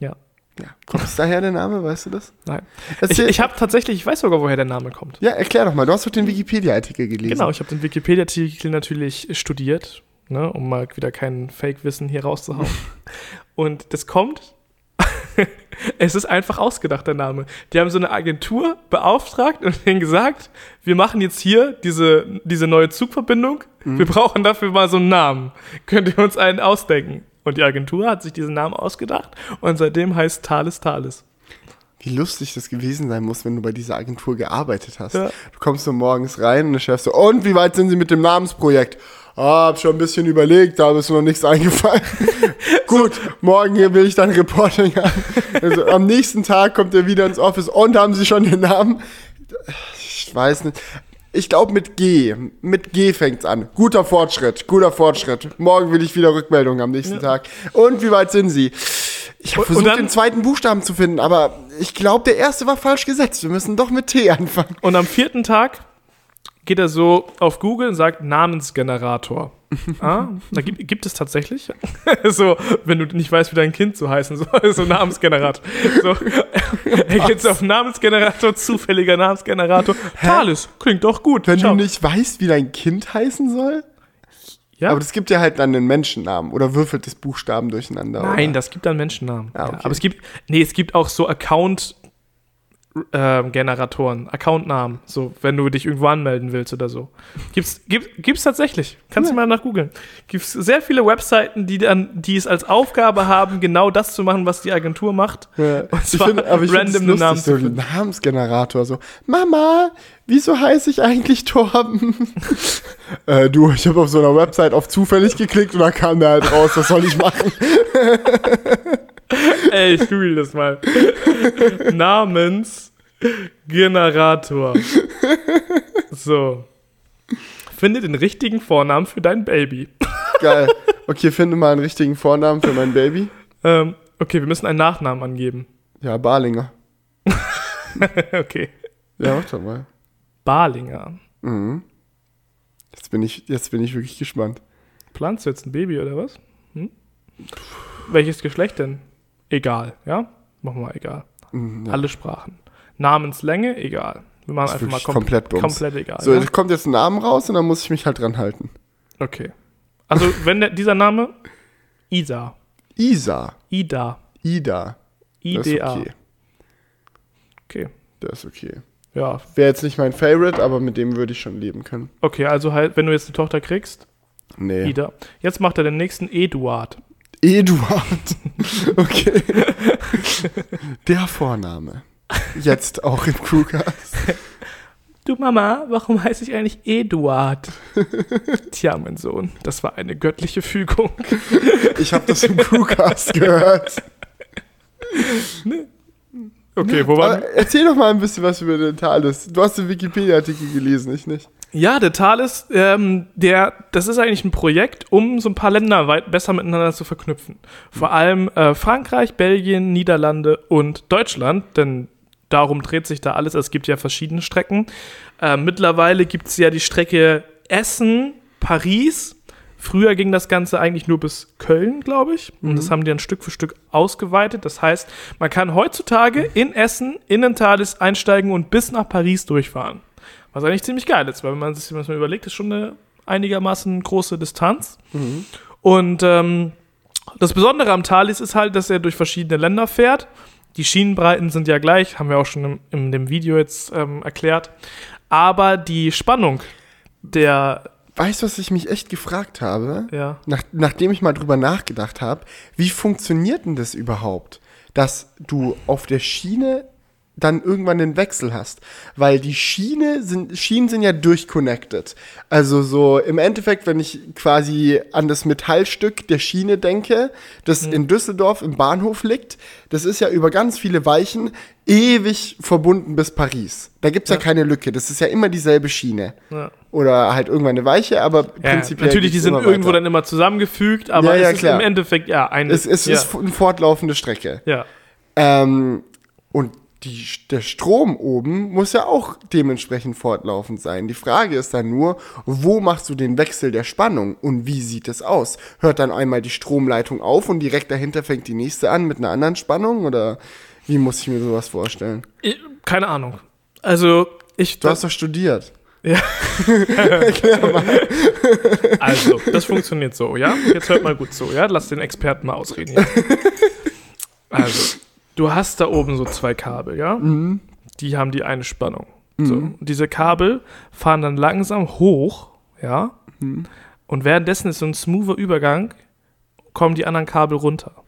Ja. Ja. Kommt es daher der Name, weißt du das? Nein. Ich, Erzähl- ich habe tatsächlich, ich weiß sogar, woher der Name kommt. ja, erklär doch mal. Du hast doch den Wikipedia-Artikel gelesen. Genau, ich habe den Wikipedia-Artikel natürlich studiert, ne, um mal wieder kein Fake-Wissen hier rauszuhauen. Und das kommt. es ist einfach ausgedacht, der Name. Die haben so eine Agentur beauftragt und denen gesagt, wir machen jetzt hier diese, diese neue Zugverbindung. Wir brauchen dafür mal so einen Namen. Könnt ihr uns einen ausdenken? Und die Agentur hat sich diesen Namen ausgedacht und seitdem heißt Thales Thales. Wie lustig das gewesen sein muss, wenn du bei dieser Agentur gearbeitet hast. Ja. Du kommst so morgens rein und der Chef so, und wie weit sind Sie mit dem Namensprojekt? Ah, hab schon ein bisschen überlegt, da ist mir noch nichts eingefallen. Gut, morgen hier will ich dann Reporting haben. Also, am nächsten Tag kommt er wieder ins Office und haben Sie schon den Namen? Ich weiß nicht. Ich glaube mit G. Mit G fängt's an. Guter Fortschritt, guter Fortschritt. Morgen will ich wieder Rückmeldung am nächsten Tag. Und wie weit sind Sie? Ich habe versucht, dann- den zweiten Buchstaben zu finden, aber ich glaube, der erste war falsch gesetzt. Wir müssen doch mit T anfangen. Und am vierten Tag geht er so auf Google und sagt Namensgenerator. ah, da gibt, gibt es tatsächlich. so, wenn du nicht weißt, wie dein Kind so heißen soll, so Namensgenerator. So, er geht so auf Namensgenerator, zufälliger Namensgenerator. Thales, klingt doch gut. Wenn Schau. du nicht weißt, wie dein Kind heißen soll? Ja? Aber das gibt ja halt dann einen Menschennamen oder würfelt das Buchstaben durcheinander. Nein, oder? das gibt dann Menschennamen. Ah, okay. aber es gibt, nee, es gibt auch so Account ähm, Generatoren, Accountnamen, so wenn du dich irgendwo anmelden willst oder so. Gibt's gibt, gibt's tatsächlich. Kannst du mal nach googeln. Gibt's sehr viele Webseiten, die dann die es als Aufgabe haben, genau das zu machen, was die Agentur macht. Ja. Und Ich zwar finde, aber ich random lustig, Namen so ein. Namensgenerator, so, Mama, wieso heiße ich eigentlich Torben? äh, du, ich habe auf so einer Website auf zufällig geklickt und da kam der halt raus, was soll ich machen? Ey, ich google das mal. Namensgenerator. So. Finde den richtigen Vornamen für dein Baby. Geil. Okay, finde mal einen richtigen Vornamen für mein Baby. Ähm, okay, wir müssen einen Nachnamen angeben. Ja, Barlinger. okay. Ja, mach doch mal. Barlinger. Mhm. Jetzt bin ich, jetzt bin ich wirklich gespannt. Planst du jetzt ein Baby oder was? Hm? Welches Geschlecht denn? Egal, ja? Machen wir mal egal. Mhm, ja. Alle Sprachen. Namenslänge, egal. Wir machen einfach mal kom komplett Bums. komplett egal. So, ja? kommt jetzt ein Namen raus und dann muss ich mich halt dran halten. Okay. Also, wenn der, dieser Name Isa. Isa. Ida. Ida. Das IDA. okay. Okay. Der ist okay. Ja. Wäre jetzt nicht mein Favorite, aber mit dem würde ich schon leben können. Okay, also halt, wenn du jetzt eine Tochter kriegst, Nee. Ida. Jetzt macht er den nächsten Eduard. Eduard. Okay. Der Vorname. Jetzt auch im Crewcast. Du Mama, warum heiße ich eigentlich Eduard? Tja, mein Sohn, das war eine göttliche Fügung. Ich habe das im Crewcast gehört. Okay, wo waren Aber erzähl doch mal ein bisschen was über den Thales. Du hast den Wikipedia-Artikel gelesen, ich nicht. Ja, der Thales, ähm, der, das ist eigentlich ein Projekt, um so ein paar Länder weit besser miteinander zu verknüpfen. Vor allem äh, Frankreich, Belgien, Niederlande und Deutschland, denn darum dreht sich da alles. Es gibt ja verschiedene Strecken. Äh, mittlerweile gibt es ja die Strecke Essen, Paris. Früher ging das Ganze eigentlich nur bis Köln, glaube ich. Und das haben die dann Stück für Stück ausgeweitet. Das heißt, man kann heutzutage in Essen, in den Thales einsteigen und bis nach Paris durchfahren. Was eigentlich ziemlich geil ist, weil wenn man sich das mal überlegt, ist schon eine einigermaßen große Distanz. Und ähm, das Besondere am Thalys ist halt, dass er durch verschiedene Länder fährt. Die Schienenbreiten sind ja gleich, haben wir auch schon im, in dem Video jetzt ähm, erklärt. Aber die Spannung der, Weißt du, was ich mich echt gefragt habe? ja, Nach, nachdem ich mal drüber nachgedacht habe, wie funktioniert denn das überhaupt, dass du auf der Schiene dann irgendwann den Wechsel hast? Weil die Schiene sind, Schienen sind ja durchconnected. Also so im Endeffekt, wenn ich quasi an das Metallstück der Schiene denke, das in Düsseldorf im Bahnhof liegt, das ist ja über ganz viele Weichen ewig verbunden bis Paris. Da gibt's ja. Ja. keine Lücke. Das ist ja immer dieselbe Schiene. ja. Oder halt irgendwann eine Weiche, aber ja prinzipiell. natürlich, die sind irgendwo weiter. dann immer zusammengefügt, aber Ja, es ist klar. im Endeffekt ja eine. Es, es ist eine fortlaufende Strecke. ja. Ähm, und die, der Strom oben muss ja auch dementsprechend fortlaufend sein. Die Frage ist dann nur, wo machst du den Wechsel der Spannung und wie sieht es aus? Hört dann einmal die Stromleitung auf und direkt dahinter fängt die nächste an mit einer anderen Spannung? Oder wie muss ich mir sowas vorstellen? Keine Ahnung. Also, ich. Du hast doch studiert. Ja. also, das funktioniert so, ja? Jetzt hört mal gut zu, ja? Lass den Experten mal ausreden. Jetzt. Also, du hast da oben so zwei Kabel, ja? Die haben die eine Spannung. So. Und diese Kabel fahren dann langsam hoch, ja? Und währenddessen ist so ein smoother Übergang, kommen die anderen Kabel runter.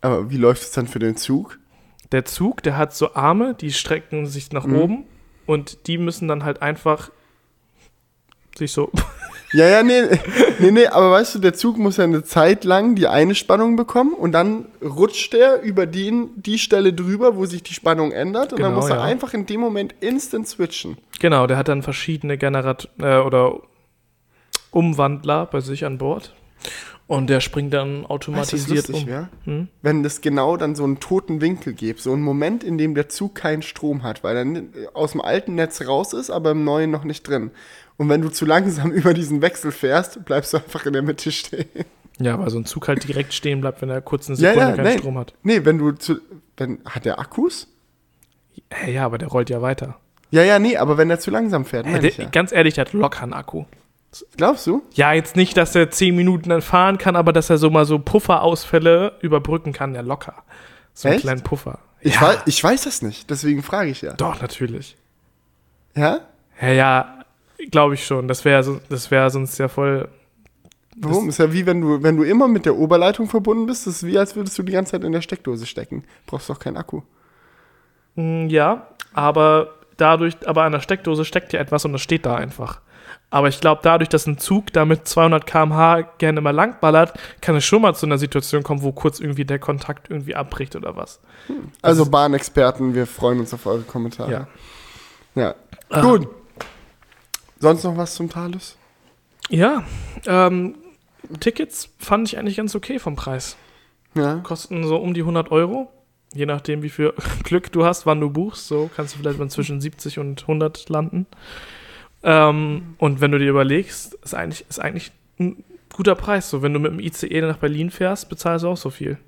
Aber wie läuft es dann für den Zug? Der Zug, der hat so Arme, die strecken sich nach oben und die müssen dann halt einfach sich so Ja, ja, nee, nee, nee, aber weißt du, der Zug muss ja eine Zeit lang die eine Spannung bekommen und dann rutscht er über den, die Stelle drüber, wo sich die Spannung ändert und dann Genau, muss er ja. einfach in dem Moment instant switchen. Genau, der hat dann verschiedene Generat äh, oder Umwandler bei sich an Bord. Und der springt dann Weißt automatisiert lustig um. wär? Hm? Wenn es genau dann so einen toten Winkel gibt, so einen Moment, in dem der Zug keinen Strom hat, weil er aus dem alten Netz raus ist, aber im neuen noch nicht drin. Und wenn du zu langsam über diesen Wechsel fährst, bleibst du einfach in der Mitte stehen. Ja, weil so ein Zug halt direkt stehen bleibt, wenn er kurz eine Ja, Sekunde ja, keinen nein. Strom hat. Nee, wenn du zu. Wenn, hat der Akkus? Ja, aber der rollt ja weiter. Ja, ja, nee, aber wenn er zu langsam fährt, meine der, ja. Ganz ehrlich, der hat locker einen Akku. Glaubst du? Ja, jetzt nicht, dass er 10 Minuten dann fahren kann, aber dass er so mal so Pufferausfälle überbrücken kann, ja locker. So einen Echt? kleinen Puffer. Ich, ja, weiß, ich weiß das nicht, deswegen frage ich ja. doch, natürlich. Ja? Ja, ja, glaube ich schon. Das wäre so, das wäre sonst ja voll. Warum? ist ja wie wenn du, wenn du immer mit der Oberleitung verbunden bist, das ist wie als würdest du die ganze Zeit in der Steckdose stecken. Brauchst doch keinen Akku. Mm, Ja, aber dadurch, aber an der Steckdose steckt ja etwas und das steht da einfach. Aber ich glaube, dadurch, dass ein Zug damit 200 km/h gerne mal langballert, kann es schon mal zu einer Situation kommen, wo kurz irgendwie der Kontakt irgendwie abbricht oder was. Also Bahnexperten, wir freuen uns auf eure Kommentare. Ja. Ja. Ah. Gut. Sonst noch was zum Thales? Ja, ähm, Tickets fand ich eigentlich ganz okay vom Preis. Ja. Kosten so um die 100 Euro. Je nachdem, wie viel Glück du hast, wann du buchst. So kannst du vielleicht mal zwischen 70 und 100 landen. Ähm, und wenn du dir überlegst, ist eigentlich, ist eigentlich ein guter Preis. So, wenn du mit dem ICE nach Berlin fährst, bezahlst du auch so viel.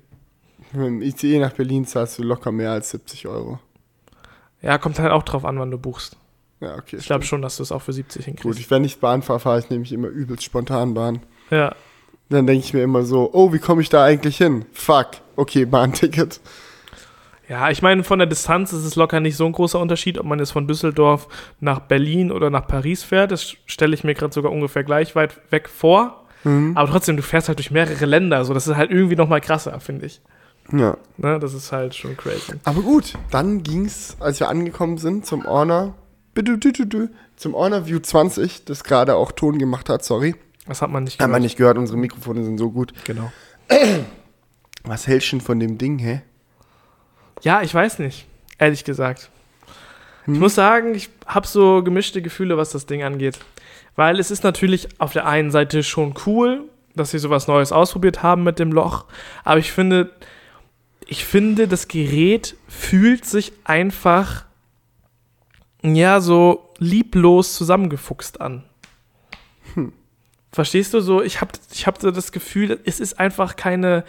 Mit dem ICE nach Berlin zahlst du locker mehr als 70 Euro. Ja, kommt halt auch drauf an, wann du buchst. Ja, okay. Ich glaube schon, dass du es auch für 70 Gut, hinkriegst. ich, wenn ich Bahn fahre, fahre ich nämlich immer übelst spontan Bahn. Ja, Dann denke ich mir immer so, oh, wie komme ich da eigentlich hin? Fuck. Okay, Bahnticket. Ja, ich meine, von der Distanz ist es locker nicht so ein großer Unterschied, ob man jetzt von Düsseldorf nach Berlin oder nach Paris fährt. Das stelle ich mir gerade sogar ungefähr gleich weit weg vor. Mhm. Aber trotzdem, du fährst halt durch mehrere Länder. So, das ist halt irgendwie noch mal krasser, finde ich. Ja. Ne, das ist halt schon crazy. Aber gut, dann ging's, als wir angekommen sind, zum bitte, zum Honor View 20, das gerade auch Ton gemacht hat, sorry. Das hat man nicht Haben wir nicht gehört, unsere Mikrofone sind so gut. Genau. Was hältst du denn von dem Ding, hä? Ja, ich weiß nicht, ehrlich gesagt. Ich Hm? muss sagen, ich habe so gemischte Gefühle, was das Ding angeht. Weil es ist natürlich auf der einen Seite schon cool, dass sie sowas Neues ausprobiert haben mit dem Loch. Aber ich finde, ich finde, das Gerät fühlt sich einfach, ja, so lieblos zusammengefuchst an. Verstehst du so? Ich habe ich hab so das Gefühl, es ist einfach keine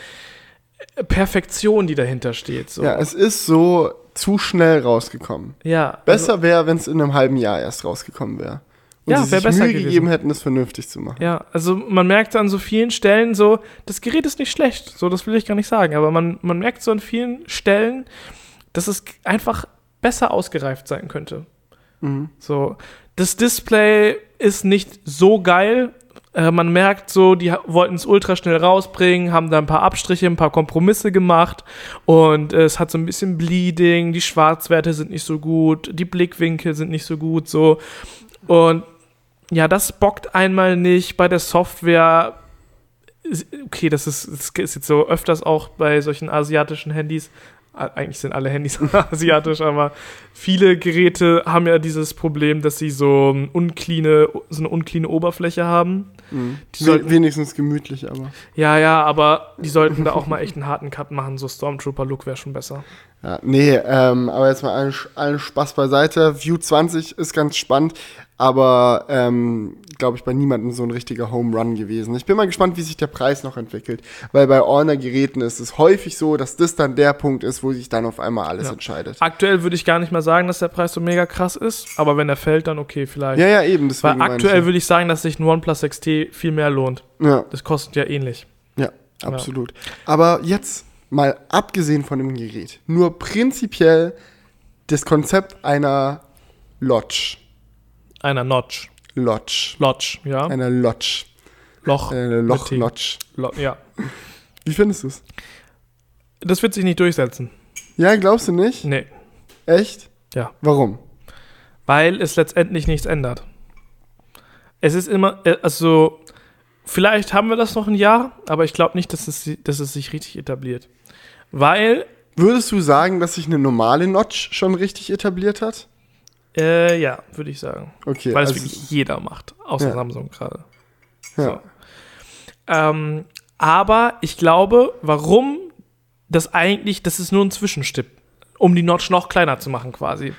Perfektion, die dahinter steht. So. Ja, es ist so zu schnell rausgekommen. ja Besser wäre, wenn es in einem halben Jahr erst rausgekommen wäre. Und Ja, sie sich besser Mühe gewesen. gegeben hätten, es vernünftig zu machen. Ja, also man merkt an so vielen Stellen so, das Gerät ist nicht schlecht, so das will ich gar nicht sagen, aber man, man merkt so an vielen Stellen, dass es einfach besser ausgereift sein könnte. Mhm. So, das Display ist nicht so geil. Äh, man merkt so, die wollten es ultra schnell rausbringen, haben da ein paar Abstriche, ein paar Kompromisse gemacht und äh, es hat so ein bisschen Bleeding, die Schwarzwerte sind nicht so gut, die Blickwinkel sind nicht so gut, so. Und ja, das bockt einmal nicht bei der Software. Okay, das ist, das ist jetzt so öfters auch bei solchen asiatischen Handys. Eigentlich sind alle Handys asiatisch, aber viele Geräte haben ja dieses Problem, dass sie so, uncleane, so eine uncleane Oberfläche haben. Mhm. Die sollten- wenigstens gemütlich, aber. Ja, ja, aber die sollten da auch mal echt einen harten Cut machen. So Stormtrooper-Look wäre schon besser. Ja, nee, ähm, aber jetzt mal allen, allen Spaß beiseite. View 20 ist ganz spannend, aber ähm, glaube ich bei niemandem so ein richtiger Home Run gewesen. Ich bin mal gespannt, wie sich der Preis noch entwickelt, weil bei Honor-Geräten ist es häufig so, dass das dann der Punkt ist, wo sich dann auf einmal alles Ja. entscheidet. Aktuell würde ich gar nicht mal sagen, dass der Preis so mega krass ist, aber wenn er fällt, dann okay, vielleicht. Ja, ja, eben. Deswegen Weil aktuell ich, würde ich sagen, dass sich ein OnePlus XT viel mehr lohnt. ja, Das kostet ja ähnlich. ja, absolut. Aber jetzt mal abgesehen von dem Gerät, nur prinzipiell das Konzept einer Lodge. Einer Notch. Lodge. Lodge, ja. Einer Lodge. Loch. Eine Loch. Lodge. Lo ja. Wie findest du es? Das wird sich nicht durchsetzen. Ja, glaubst du nicht? Nee. Echt? Ja. Warum? Weil es letztendlich nichts ändert. Es ist immer, äh, also, vielleicht haben wir das noch ein Jahr, aber ich glaube nicht, dass es, dass es sich richtig etabliert. Weil, Würdest du sagen, dass sich eine normale Notch schon richtig etabliert hat? Äh, ja, würde ich sagen. Okay. Weil es also- wirklich jeder macht, außer Ja. Samsung gerade. ja. Ähm, aber ich glaube, warum das eigentlich, das ist nur ein Zwischenstipp, um die Notch noch kleiner zu machen quasi.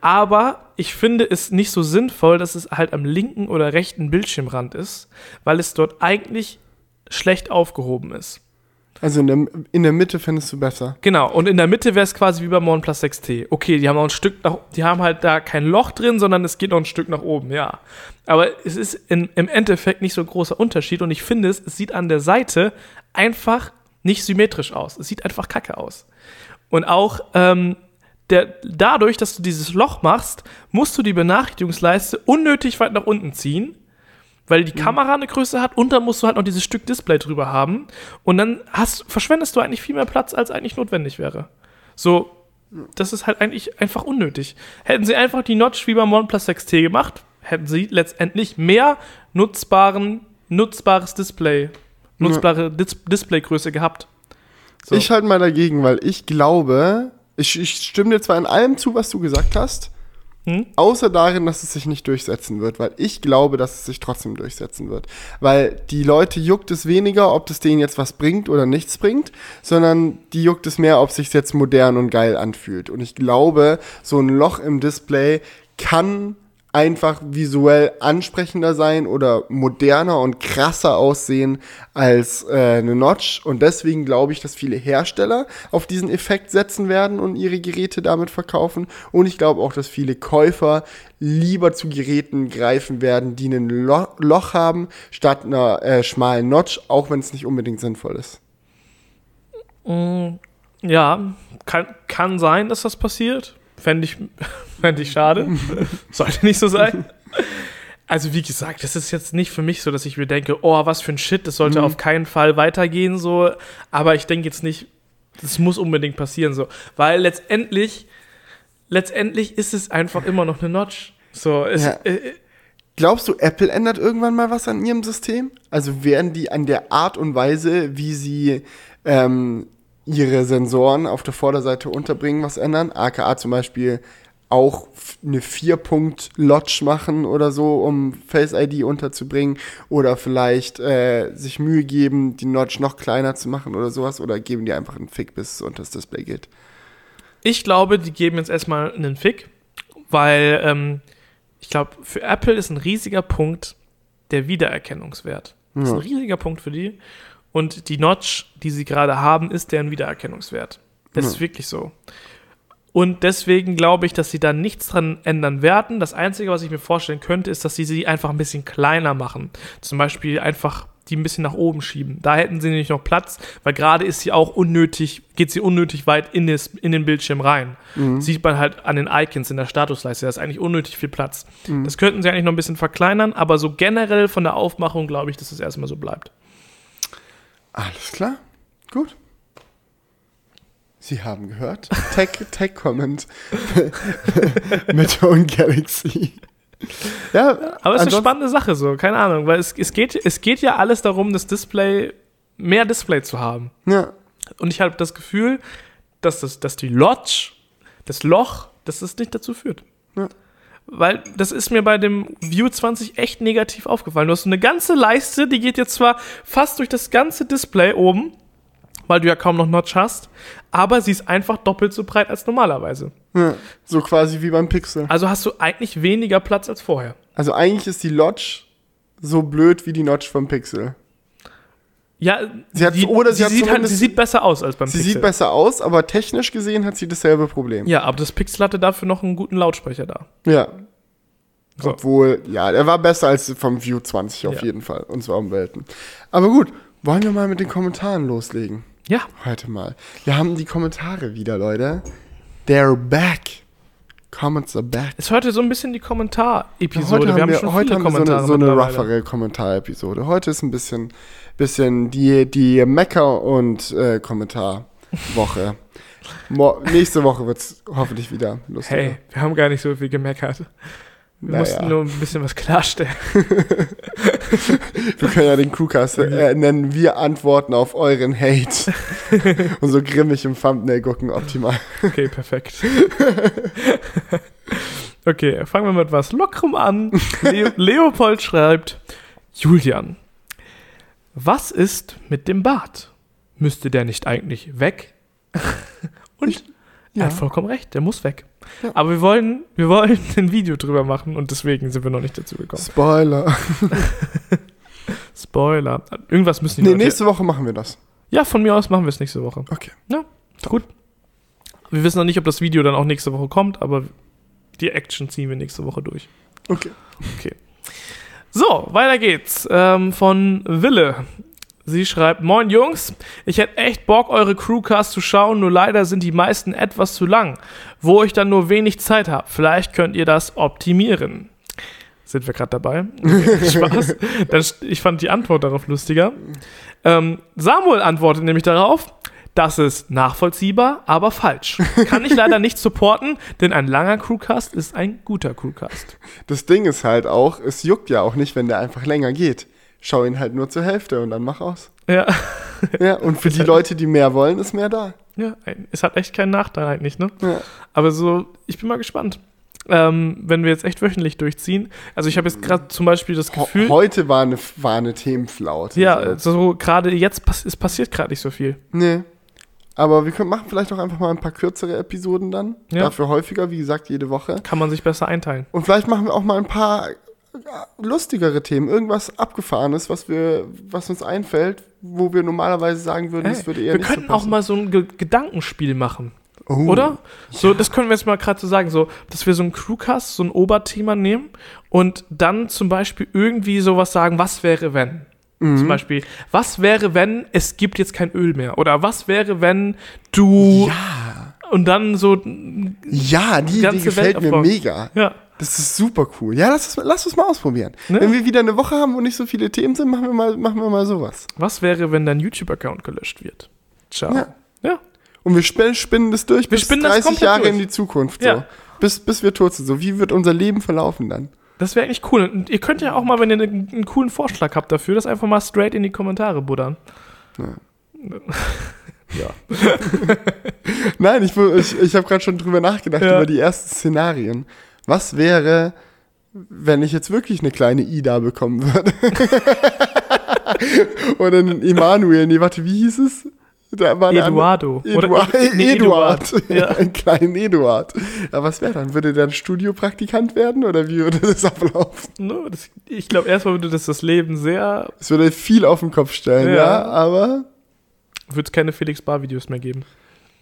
Aber ich finde es nicht so sinnvoll, dass es halt am linken oder rechten Bildschirmrand ist, weil es dort eigentlich schlecht aufgehoben ist. Also in der, in der Mitte findest du besser. Genau, und in der Mitte wäre es quasi wie beim OnePlus 6T. Okay, die haben noch ein Stück nach, die haben halt da kein Loch drin, sondern es geht noch ein Stück nach oben, ja. Aber es ist in, im Endeffekt nicht so ein großer Unterschied und ich finde es, es sieht an der Seite einfach nicht symmetrisch aus. Es sieht einfach kacke aus. Und auch ähm, der, dadurch, dass du dieses Loch machst, musst du die Benachrichtigungsleiste unnötig weit nach unten ziehen, weil die Kamera eine Größe hat und dann musst du halt noch dieses Stück Display drüber haben und dann hast, verschwendest du eigentlich viel mehr Platz, als eigentlich notwendig wäre. So, das ist halt eigentlich einfach unnötig. Hätten sie einfach die Notch wie beim OnePlus 6T gemacht, hätten sie letztendlich mehr nutzbaren, nutzbares Display, nutzbare Dis Displaygröße gehabt. So. Ich halt mal dagegen, weil ich glaube, ich, ich stimme dir zwar in allem zu, was du gesagt hast, Hm? außer darin, dass es sich nicht durchsetzen wird, weil ich glaube, dass es sich trotzdem durchsetzen wird. Weil die Leute juckt es weniger, ob das denen jetzt was bringt oder nichts bringt, sondern die juckt es mehr, ob es sich jetzt modern und geil anfühlt. Und ich glaube, so ein Loch im Display kann einfach visuell ansprechender sein oder moderner und krasser aussehen als äh, eine Notch. Und deswegen glaube ich, dass viele Hersteller auf diesen Effekt setzen werden und ihre Geräte damit verkaufen. Und ich glaube auch, dass viele Käufer lieber zu Geräten greifen werden, die ein Lo Loch haben, statt einer äh, schmalen Notch, auch wenn es nicht unbedingt sinnvoll ist. Mm, Ja, kann, kann sein, dass das passiert. Fände ich, fänd ich schade. Sollte nicht so sein. Also, wie gesagt, das ist jetzt nicht für mich so, dass ich mir denke, oh, was für ein Shit, das sollte Mhm. auf keinen Fall weitergehen, so. Aber ich denke jetzt nicht, das muss unbedingt passieren, so. Weil letztendlich, letztendlich ist es einfach immer noch eine Notch. So, es, Ja. äh, Glaubst du, Apple ändert irgendwann mal was an ihrem System? Also werden die an der Art und Weise, wie sie ähm, ihre Sensoren auf der Vorderseite unterbringen, was ändern? AKA zum Beispiel auch eine 4-Punkt-Lodge machen oder so, um Face ID unterzubringen. Oder vielleicht äh, sich Mühe geben, die Notch noch kleiner zu machen oder sowas. Oder geben die einfach einen Fick, bis es unter das Display geht. Ich glaube, die geben jetzt erstmal einen Fick, weil ähm, ich glaube, für Apple ist ein riesiger Punkt der Wiedererkennungswert. Das ist ein riesiger Punkt für die. Und die Notch, die sie gerade haben, ist deren Wiedererkennungswert. Das ist wirklich so. Und deswegen glaube ich, dass sie da nichts dran ändern werden. Das Einzige, was ich mir vorstellen könnte, ist, dass sie sie einfach ein bisschen kleiner machen. Zum Beispiel einfach die ein bisschen nach oben schieben. Da hätten sie nämlich noch Platz, weil gerade ist sie auch unnötig, geht sie unnötig weit in, das, in den Bildschirm rein. Sieht man halt an den Icons in der Statusleiste, da ist eigentlich unnötig viel Platz. Das könnten sie eigentlich noch ein bisschen verkleinern, aber so generell von der Aufmachung glaube ich, dass es erstmal so bleibt. Alles klar, gut. Sie haben gehört. Tech, Tech Comment mit Own Galaxy. Ja, Aber es ist eine spannende Sache so, keine Ahnung, weil es, es, geht, es geht ja alles darum, das Display, mehr Display zu haben. Ja, Und ich habe das Gefühl, dass, das, dass die Lodge, das Loch, dass das nicht dazu führt. Ja. Weil das ist mir bei dem View 20 echt negativ aufgefallen. Du hast so eine ganze Leiste, die geht jetzt zwar fast durch das ganze Display oben, weil du ja kaum noch Notch hast, aber sie ist einfach doppelt so breit als normalerweise. ja, so quasi wie beim Pixel. Also hast du eigentlich weniger Platz als vorher. Also eigentlich ist die Lodge so blöd wie die Notch vom Pixel. Ja, Sie hat- oder sie hat sieht, halt, sie sieht besser aus als beim Sie Pixel. sieht besser aus, aber technisch gesehen hat sie dasselbe Problem. Ja, aber das Pixel hatte dafür noch einen guten Lautsprecher da. Ja. So. Obwohl, ja, er war besser als vom View 20 auf Ja. jeden Fall. Und zwar um Welten. Aber gut, wollen wir mal mit den Kommentaren loslegen? Ja, Heute mal. Wir haben die Kommentare wieder, Leute. They're back. Comments are back. ist heute so ein bisschen die Kommentar-Episode. heute wir haben wir, schon heute viele haben wir so Kommentare eine, so eine roughere Kommentarepisode. Heute ist ein bisschen, bisschen die, die Mecker- und äh, Kommentarwoche. Mo nächste Woche wird es hoffentlich wieder lustiger. Hey, wir haben gar nicht so viel gemeckert. Wir Naja. mussten nur ein bisschen was klarstellen. Wir können ja den Crewcast äh, nennen, wir antworten auf euren Hate. und so grimmig im Thumbnail gucken, optimal. Okay, perfekt. okay, fangen wir mit was Lockerem an. Leo Leopold schreibt, Julian, was ist mit dem Bart? Müsste der nicht eigentlich weg? Und er ja. hat vollkommen recht, der muss weg. Ja. Aber wir wollen, wir wollen ein Video drüber machen und deswegen sind wir noch nicht dazu gekommen. Spoiler. Spoiler. Irgendwas müssen die Nee, Leute- nächste Woche machen wir das. Ja, von mir aus machen wir es nächste Woche. Okay. Ja, gut. Wir wissen noch nicht, ob das Video dann auch nächste Woche kommt, aber die Action ziehen wir nächste Woche durch. Okay. So, weiter geht's. Ähm, von Wille. Sie schreibt, Moin Jungs, ich hätte echt Bock, eure Crewcast zu schauen, nur leider sind die meisten etwas zu lang, wo ich dann nur wenig Zeit habe. Vielleicht könnt ihr das optimieren. Sind wir gerade dabei? Spaß. Dann, st- ich fand die Antwort darauf lustiger. Ähm, Samuel antwortet nämlich darauf, das ist nachvollziehbar, aber falsch. Kann ich leider nicht supporten, denn ein langer Crewcast ist ein guter Crewcast. Das Ding ist halt auch, es juckt ja auch nicht, wenn der einfach länger geht. Schau ihn halt nur zur Hälfte und dann mach aus. Ja. Ja, und für die Leute, die mehr wollen, ist mehr da. Ja, es hat echt keinen Nachteil eigentlich, ne? Ja. Aber so, ich bin mal gespannt. Ähm, wenn wir jetzt echt wöchentlich durchziehen. Also ich habe jetzt gerade zum Beispiel das Gefühl, heute war eine, war eine Themenflaute. ja, So. gerade jetzt pass passiert gerade nicht so viel. Nee. Aber wir können machen vielleicht auch einfach mal ein paar kürzere Episoden dann. Ja. Dafür häufiger, wie gesagt, jede Woche. Kann man sich besser einteilen. Und vielleicht machen wir auch mal ein paar äh, lustigere Themen. Irgendwas Abgefahrenes, was, wir, was uns einfällt, wo wir normalerweise sagen würden, das Ey, würde eher wir nicht könnten so auch mal so ein Ge Gedankenspiel machen, Oh, oder? So, das können wir jetzt mal gerade so sagen, so, dass wir so ein Crewcast, so ein Oberthema nehmen und dann zum Beispiel irgendwie sowas sagen, was wäre, wenn? Mhm. Zum Beispiel, was wäre, wenn es gibt jetzt kein Öl mehr? Oder was wäre, wenn du Ja. und dann so, Ja, die, die ganze gefällt Welt mir aufbauen. mega. ja, Das ist super cool. Ja, lass es, lass es mal ausprobieren. Ne? Wenn wir wieder eine Woche haben, wo nicht so viele Themen sind, machen wir mal, machen wir mal sowas. was wäre, wenn dein YouTube-Account gelöscht wird? Ciao. Ja. Ja. Und wir sp spinnen das durch Wir bis spinnen das 30 komplett Jahre durch. in die Zukunft. So. Ja. bis, bis wir tot sind. So, wie wird unser Leben verlaufen dann? Das wäre eigentlich cool. Und ihr könnt ja auch mal, wenn ihr einen, einen coolen Vorschlag habt dafür, das einfach mal straight in die Kommentare buddern. Ja. Nein, ich, ich, ich habe gerade schon drüber nachgedacht, Ja. über die ersten Szenarien. Was wäre, wenn ich jetzt wirklich eine kleine Ida bekommen würde? Oder einen Emanuel. Nee, warte, wie hieß es? Da war eine Eduardo. andere- Oder- Eduard. nee, Eduard. Eduard. Ja. Einen kleinen Eduard. Ja, was wäre dann? Würde der ein Studiopraktikant werden oder wie würde das ablaufen? Ne, das, ich glaube, erstmal würde das das Leben sehr. Es würde viel auf den Kopf stellen, ja, Ja. aber Würde es keine Felix Bar-Videos mehr geben.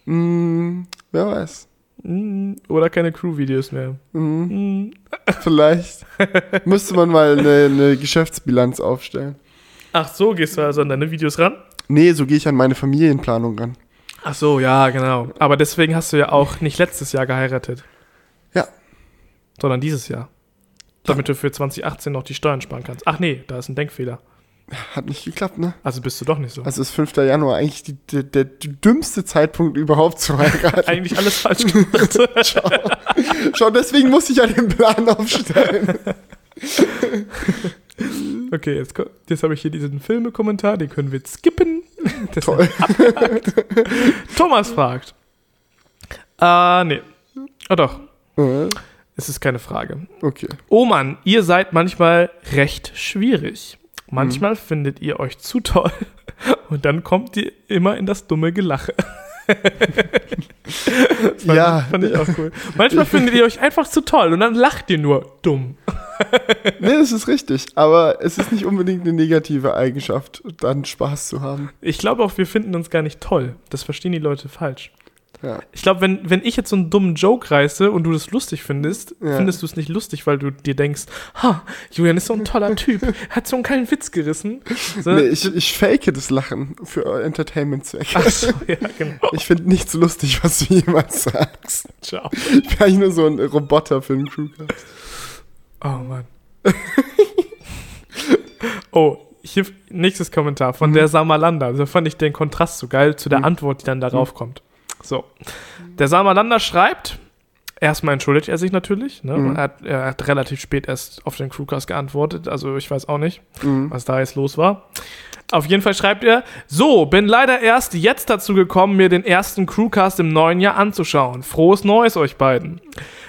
mh, wer weiß. Mm, Oder keine Crew-Videos mehr. Mhm. Mm. Vielleicht müsste man mal eine, eine Geschäftsbilanz aufstellen. Ach so, gehst du also an deine Videos ran? Nee, so gehe ich an meine Familienplanung ran. Ach so, ja, genau. Aber deswegen hast du ja auch nicht letztes Jahr geheiratet. Ja. Sondern dieses Jahr. Damit du für 2018 noch die Steuern sparen kannst. Ach nee, da ist ein Denkfehler. Hat nicht geklappt, ne? Also bist du doch nicht so. Also ist 5. Januar eigentlich die, der, der dümmste Zeitpunkt überhaupt zu heiraten. Eigentlich alles falsch gemacht. Schau, deswegen muss ich ja den Plan aufstellen. okay, jetzt, jetzt habe ich hier diesen Filmekommentar, den können wir jetzt skippen. Das Toll. Thomas fragt. Ah, nee. Oh doch, Äh, es ist keine Frage. Okay. Oh Mann, ihr seid manchmal recht schwierig. Manchmal findet ihr euch zu toll und dann kommt ihr immer in das dumme Gelache. Fand, Ja. fand ich auch cool. Manchmal findet ihr euch einfach zu toll und dann lacht ihr nur dumm. Nee, das ist richtig. Aber es ist nicht unbedingt eine negative Eigenschaft, dann Spaß zu haben. Ich glaube auch, wir finden uns gar nicht toll. Das verstehen die Leute falsch. Ja. Ich glaube, wenn, wenn ich jetzt so einen dummen Joke reiße und du das lustig findest, Ja. findest du es nicht lustig, weil du dir denkst, ha, Julian ist so ein toller Typ, hat so einen kleinen Witz gerissen. So, Nee, ich, ich fake das Lachen für Entertainment-Zwecke. Ach so, ja, genau. Ich finde nichts lustig, was du jemals sagst. Ciao. Ich bin eigentlich nur so ein Roboter für den Crewcast. Oh Mann. oh, hier nächstes Kommentar von der Samalanda. Da fand ich den Kontrast so geil zu der Mhm. Antwort, die dann darauf kommt. So. Der Samalanda schreibt, erstmal entschuldigt er sich natürlich. Ne? Mhm. Er, hat, er hat relativ spät erst auf den Crewcast geantwortet, also ich weiß auch nicht, Mhm. was da jetzt los war. Auf jeden Fall schreibt er, so, bin leider erst jetzt dazu gekommen, mir den ersten Crewcast im neuen Jahr anzuschauen. Frohes Neues euch beiden.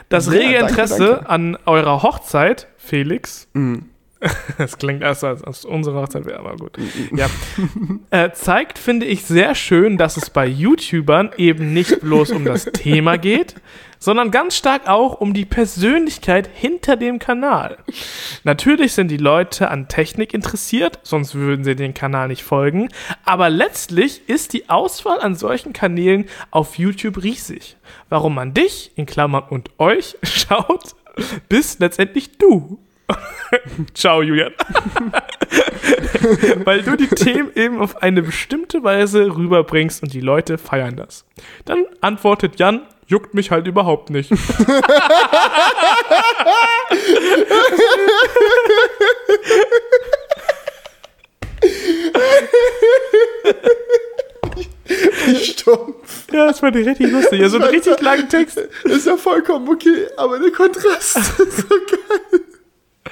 Das Ja, rege danke, Interesse danke. an eurer Hochzeit, Felix, Mhm. das klingt erst als, als unsere Hochzeit wäre, aber gut. Ja. äh, zeigt, finde ich, sehr schön, dass es bei YouTubern eben nicht bloß um das Thema geht, sondern ganz stark auch um die Persönlichkeit hinter dem Kanal. Natürlich sind die Leute an Technik interessiert, sonst würden sie den Kanal nicht folgen, aber letztlich ist die Auswahl an solchen Kanälen auf YouTube riesig. Warum man dich, in Klammern und euch, schaut, bist letztendlich du. Ciao, Julian. Weil du die Themen eben auf eine bestimmte Weise rüberbringst und die Leute feiern das. Dann antwortet Jan, juckt mich halt überhaupt nicht. Stumpf. Ja, das war richtig lustig. Ja, so einen richtig langen Text. Ist ja vollkommen okay, aber der Kontrast ist so geil.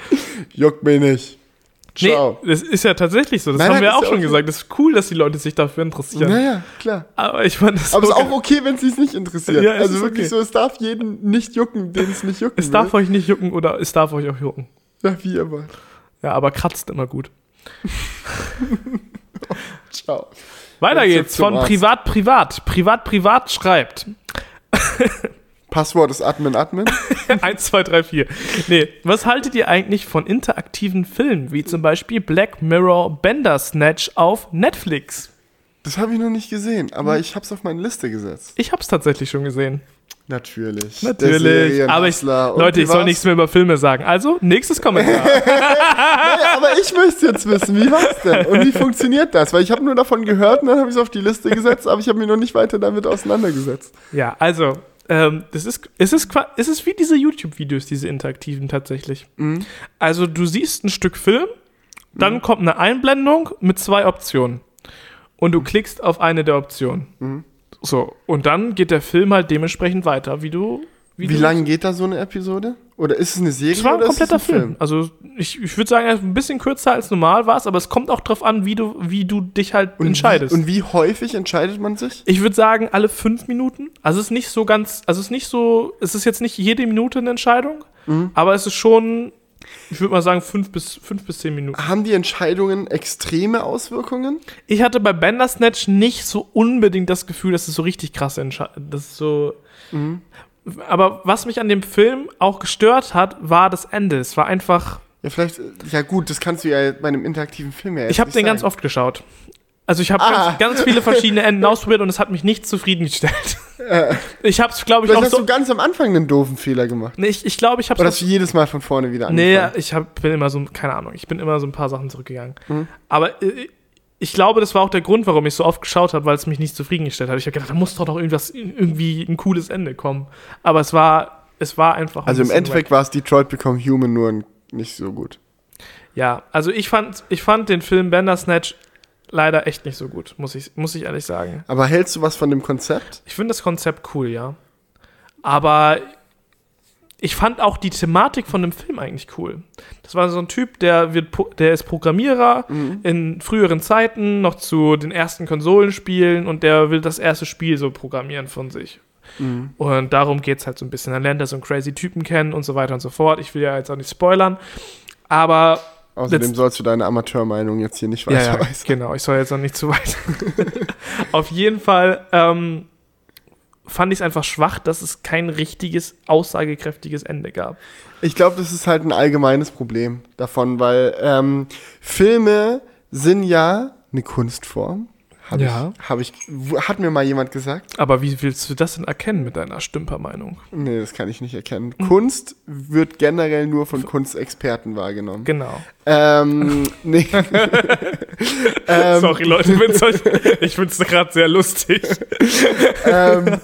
Juckt mich nicht. Nee, Ciao. das ist ja tatsächlich so. Das Nein, haben wir auch schon okay. gesagt. Das ist cool, dass die Leute sich dafür interessieren. Naja, klar. Aber ich fand das Aber es so ist auch okay, wenn es sich nicht interessiert. Ja, es also ist wirklich okay. so, es darf jeden nicht jucken, den es nicht jucken Es darf euch nicht jucken oder es darf euch auch jucken. Ja, wie wollt. Ja, aber kratzt immer gut. Ciao. Weiter Jetzt geht's von. Privat Privat. Privat Privat schreibt. Passwort ist Admin Admin. 1, 2, 3, 4. Nee, was haltet ihr eigentlich von interaktiven Filmen, wie zum Beispiel Black Mirror Bandersnatch auf Netflix? Das habe ich noch nicht gesehen, aber Hm. ich habe es auf meine Liste gesetzt. Ich hab's tatsächlich schon gesehen. Natürlich. Natürlich. Aber ich, Leute, ich soll nichts mehr über Filme sagen. Also, nächstes Kommentar. Nee, aber ich möchte jetzt wissen, wie war's denn? Und wie funktioniert das? Weil ich habe nur davon gehört und dann habe ich es auf die Liste gesetzt, aber ich habe mich noch nicht weiter damit auseinandergesetzt. ja, also, ähm, das ist, es, ist, qua- es ist wie diese YouTube-Videos, diese interaktiven tatsächlich. Mhm. Also, du siehst ein Stück Film, dann kommt eine Einblendung mit zwei Optionen. Und du klickst auf eine der Optionen. Mhm. So, und dann geht der Film halt dementsprechend weiter, wie du, Wie du- lange geht da so eine Episode? Oder ist es eine Serie Es war ein oder ist es kompletter Film. Also ich, ich würde sagen, ein bisschen kürzer als normal war es, aber es kommt auch drauf an, wie du, wie du dich halt Und entscheidest. Wie, und wie häufig entscheidet man sich? ich würde sagen, alle fünf Minuten. Also es ist nicht so ganz, also es ist nicht so, es ist jetzt nicht jede Minute eine Entscheidung, Mhm. aber es ist schon, ich würde mal sagen, fünf bis, fünf bis zehn Minuten. Haben die Entscheidungen extreme Auswirkungen? Ich hatte bei Bandersnatch nicht so unbedingt das Gefühl, dass es so richtig krasse Entscheidungen, das ist so. Mhm. Aber was mich an dem Film auch gestört hat, war das Ende. Es war einfach. Ja, vielleicht, ja gut, das kannst du ja bei einem interaktiven Film ja jetzt Ich habe den ganz sagen. oft geschaut. Also ich habe Ah. ganz, ganz viele verschiedene Enden ausprobiert und es hat mich nicht zufriedengestellt. Ich habe es, glaube ich, Vielleicht auch hast so. du ganz am Anfang einen doofen Fehler gemacht. Nee, ich, ich glaube, ich habe Oder hast du jedes Mal von vorne wieder Nee, angefangen? ich hab, bin immer so, keine Ahnung, ich bin immer so ein paar Sachen zurückgegangen. Mhm. Aber äh, ich glaube, das war auch der Grund, warum ich so oft geschaut habe, weil es mich nicht zufriedengestellt hat. Ich habe gedacht, da muss doch noch irgendwas, irgendwie ein cooles Ende kommen. Aber es war, es war einfach. ein Also im Endeffekt war es Detroit Become Human nur nicht so gut. Ja, also ich fand, ich fand den Film Bandersnatch leider echt nicht so gut, muss ich, muss ich ehrlich sagen. Aber hältst du was von dem Konzept? Ich finde das Konzept cool, ja. Aber ich fand auch die Thematik von dem Film eigentlich cool. Das war so ein Typ, der wird, der ist Programmierer in früheren Zeiten, noch zu den ersten Konsolenspielen und der will das erste Spiel so programmieren von sich. Und darum geht es halt so ein bisschen. Dann lernt er so einen crazy Typen kennen und so weiter und so fort. Ich will ja jetzt auch nicht spoilern. Aber Außerdem sollst du deine Amateurmeinung jetzt hier nicht ja, weiter ja, weisen. genau, ich soll jetzt noch nicht zu weit. Auf jeden Fall ähm, fand ich es einfach schwach, dass es kein richtiges, aussagekräftiges Ende gab. Ich glaube, das ist halt ein allgemeines Problem davon, weil ähm, Filme sind ja eine Kunstform. Hab Ja. Ich, hab ich, hat mir mal jemand gesagt? Aber wie willst du das denn erkennen mit deiner Stümpermeinung? Nee, das kann ich nicht erkennen. Hm. Kunst wird generell nur von Kunstexperten wahrgenommen. Genau. Ähm, nee. ähm, Sorry, Leute, euch, ich finde es gerade sehr lustig. ähm,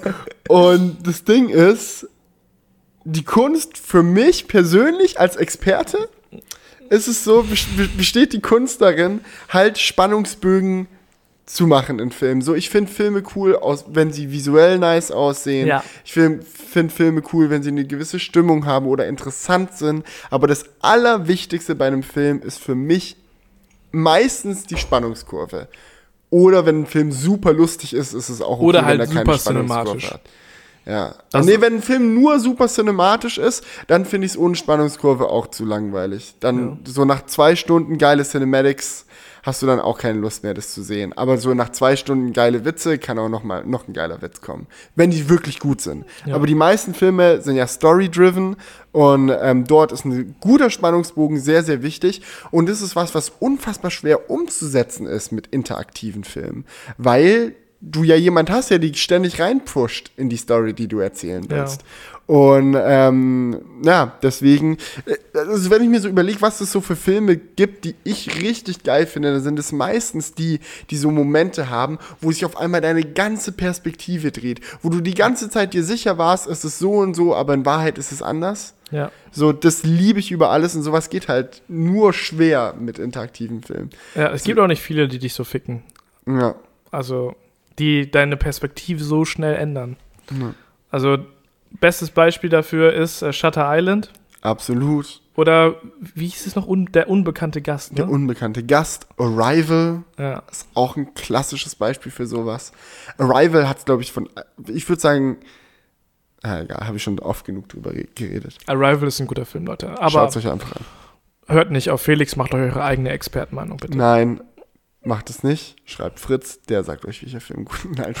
und das Ding ist, die Kunst für mich persönlich als Experte ist es so, bes- besteht die Kunst darin, halt Spannungsbögen zu machen in Filmen. So, ich finde Filme cool, aus, wenn sie visuell nice aussehen. Ja. Ich finde Filme cool, wenn sie eine gewisse Stimmung haben oder interessant sind. Aber das Allerwichtigste bei einem Film ist für mich meistens die Spannungskurve. Oder wenn ein Film super lustig ist, ist es auch okay, Oder wenn halt er keine super Spannungskurve cinematisch. hat. Ja. Also- nee, wenn ein Film nur super cinematisch ist, dann finde ich es ohne Spannungskurve auch zu langweilig. Dann so nach zwei Stunden geile Cinematics hast du dann auch keine Lust mehr, das zu sehen. Aber so nach zwei Stunden geile Witze kann auch noch mal noch ein geiler Witz kommen, wenn die wirklich gut sind. Aber die meisten Filme sind ja story-driven und ähm, dort ist ein guter Spannungsbogen sehr, sehr wichtig. Und das ist was, was unfassbar schwer umzusetzen ist mit interaktiven Filmen, weil du ja jemand hast, der dich ständig reinpusht in die Story, die du erzählen Ja. Und ähm, ja, deswegen, äh, also wenn ich mir so überlege, was es so für Filme gibt, die ich richtig geil finde, dann sind es meistens die, die so Momente haben, wo sich auf einmal deine ganze Perspektive dreht, wo du die ganze Zeit dir sicher warst, es ist so und so, aber in Wahrheit ist es anders. Ja. So, das liebe ich über alles und sowas geht halt nur schwer mit interaktiven Filmen. ja, es gibt auch nicht viele, die dich so ficken. Ja. Also, die deine Perspektive so schnell ändern. Ja. Also, bestes Beispiel dafür ist äh, Shutter Island. Absolut. Oder wie hieß es noch? Un der unbekannte Gast, ne? Der unbekannte Gast, Arrival, ja. ist auch ein klassisches Beispiel für sowas. Arrival hat, glaube ich, von, ich würde sagen, ah, egal, habe ich schon oft genug drüber ge- geredet. Arrival ist ein guter Film, Leute. Aber Schaut es euch einfach an. hört nicht auf Felix, macht euch eure eigene Expertenmeinung, bitte. Nein, macht es nicht. Schreibt Fritz, der sagt euch, welcher Film gut ist. Nein,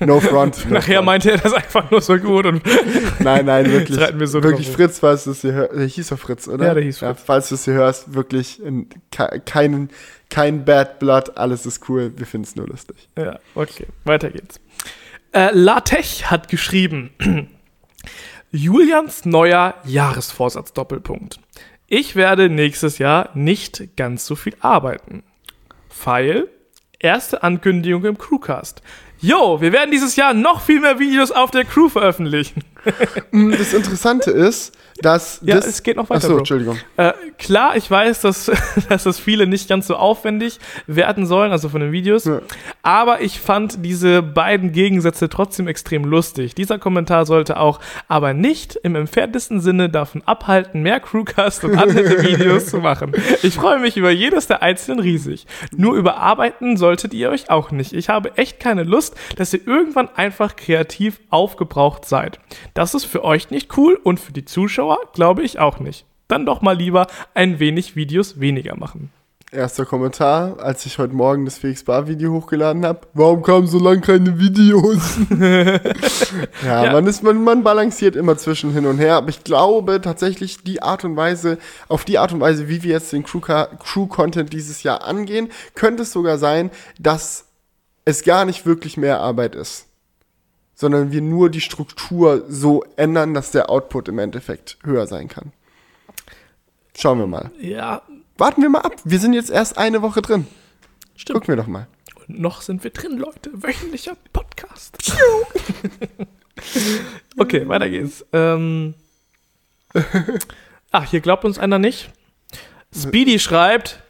no front. No Nachher front. meinte er das einfach nur so gut und Nein, nein, wirklich. Wir so wirklich drauf. Fritz, falls du es hier hörst. Der hieß doch Fritz, oder? Ja, der hieß Fritz. falls du es hier hörst, wirklich in, ke- kein, kein Bad Blood, alles ist cool. Wir finden es nur lustig. Ja, okay, weiter geht's. Äh, Latech hat geschrieben: Julians neuer Jahresvorsatz Doppelpunkt. Ich werde nächstes Jahr nicht ganz so viel arbeiten. Pfeil, erste Ankündigung im Crewcast. Jo, wir werden dieses Jahr noch viel mehr Videos auf der Crew veröffentlichen. Mm, Das Interessante ist, dass Ja, das, es geht noch weiter, Achso, Bro. Entschuldigung. Äh, klar, ich weiß, dass, dass das viele nicht ganz so aufwendig werden sollen, also von den Videos. Ja. Aber ich fand diese beiden Gegensätze trotzdem extrem lustig. Dieser Kommentar sollte auch aber nicht im entferntesten Sinne davon abhalten, mehr Crewcast und andere Videos zu machen. Ich freue mich über jedes der einzelnen riesig. Nur überarbeiten solltet ihr euch auch nicht. Ich habe echt keine Lust, dass ihr irgendwann einfach kreativ aufgebraucht seid. Das ist für euch nicht cool und für die Zuschauer glaube ich auch nicht. Dann doch mal lieber ein wenig Videos weniger machen. Erster Kommentar, als ich heute Morgen das Felix Bar Video hochgeladen habe. Warum kamen so lange keine Videos? ja, Ja. Man, ist, man, man balanciert immer zwischen hin und her, aber ich glaube tatsächlich die Art und Weise, auf die Art und Weise, wie wir jetzt den Crew- Crew-Content dieses Jahr angehen, könnte es sogar sein, dass es gar nicht wirklich mehr Arbeit ist. Sondern wir nur die Struktur so ändern, dass der Output im Endeffekt höher sein kann. Schauen wir mal. Ja, Warten wir mal ab. Wir sind jetzt erst eine Woche drin. stimmt. Gucken wir doch mal. Und noch sind wir drin, Leute. Wöchentlicher Podcast. okay, weiter geht's. Ähm. Ach, hier glaubt uns einer nicht. Speedy schreibt,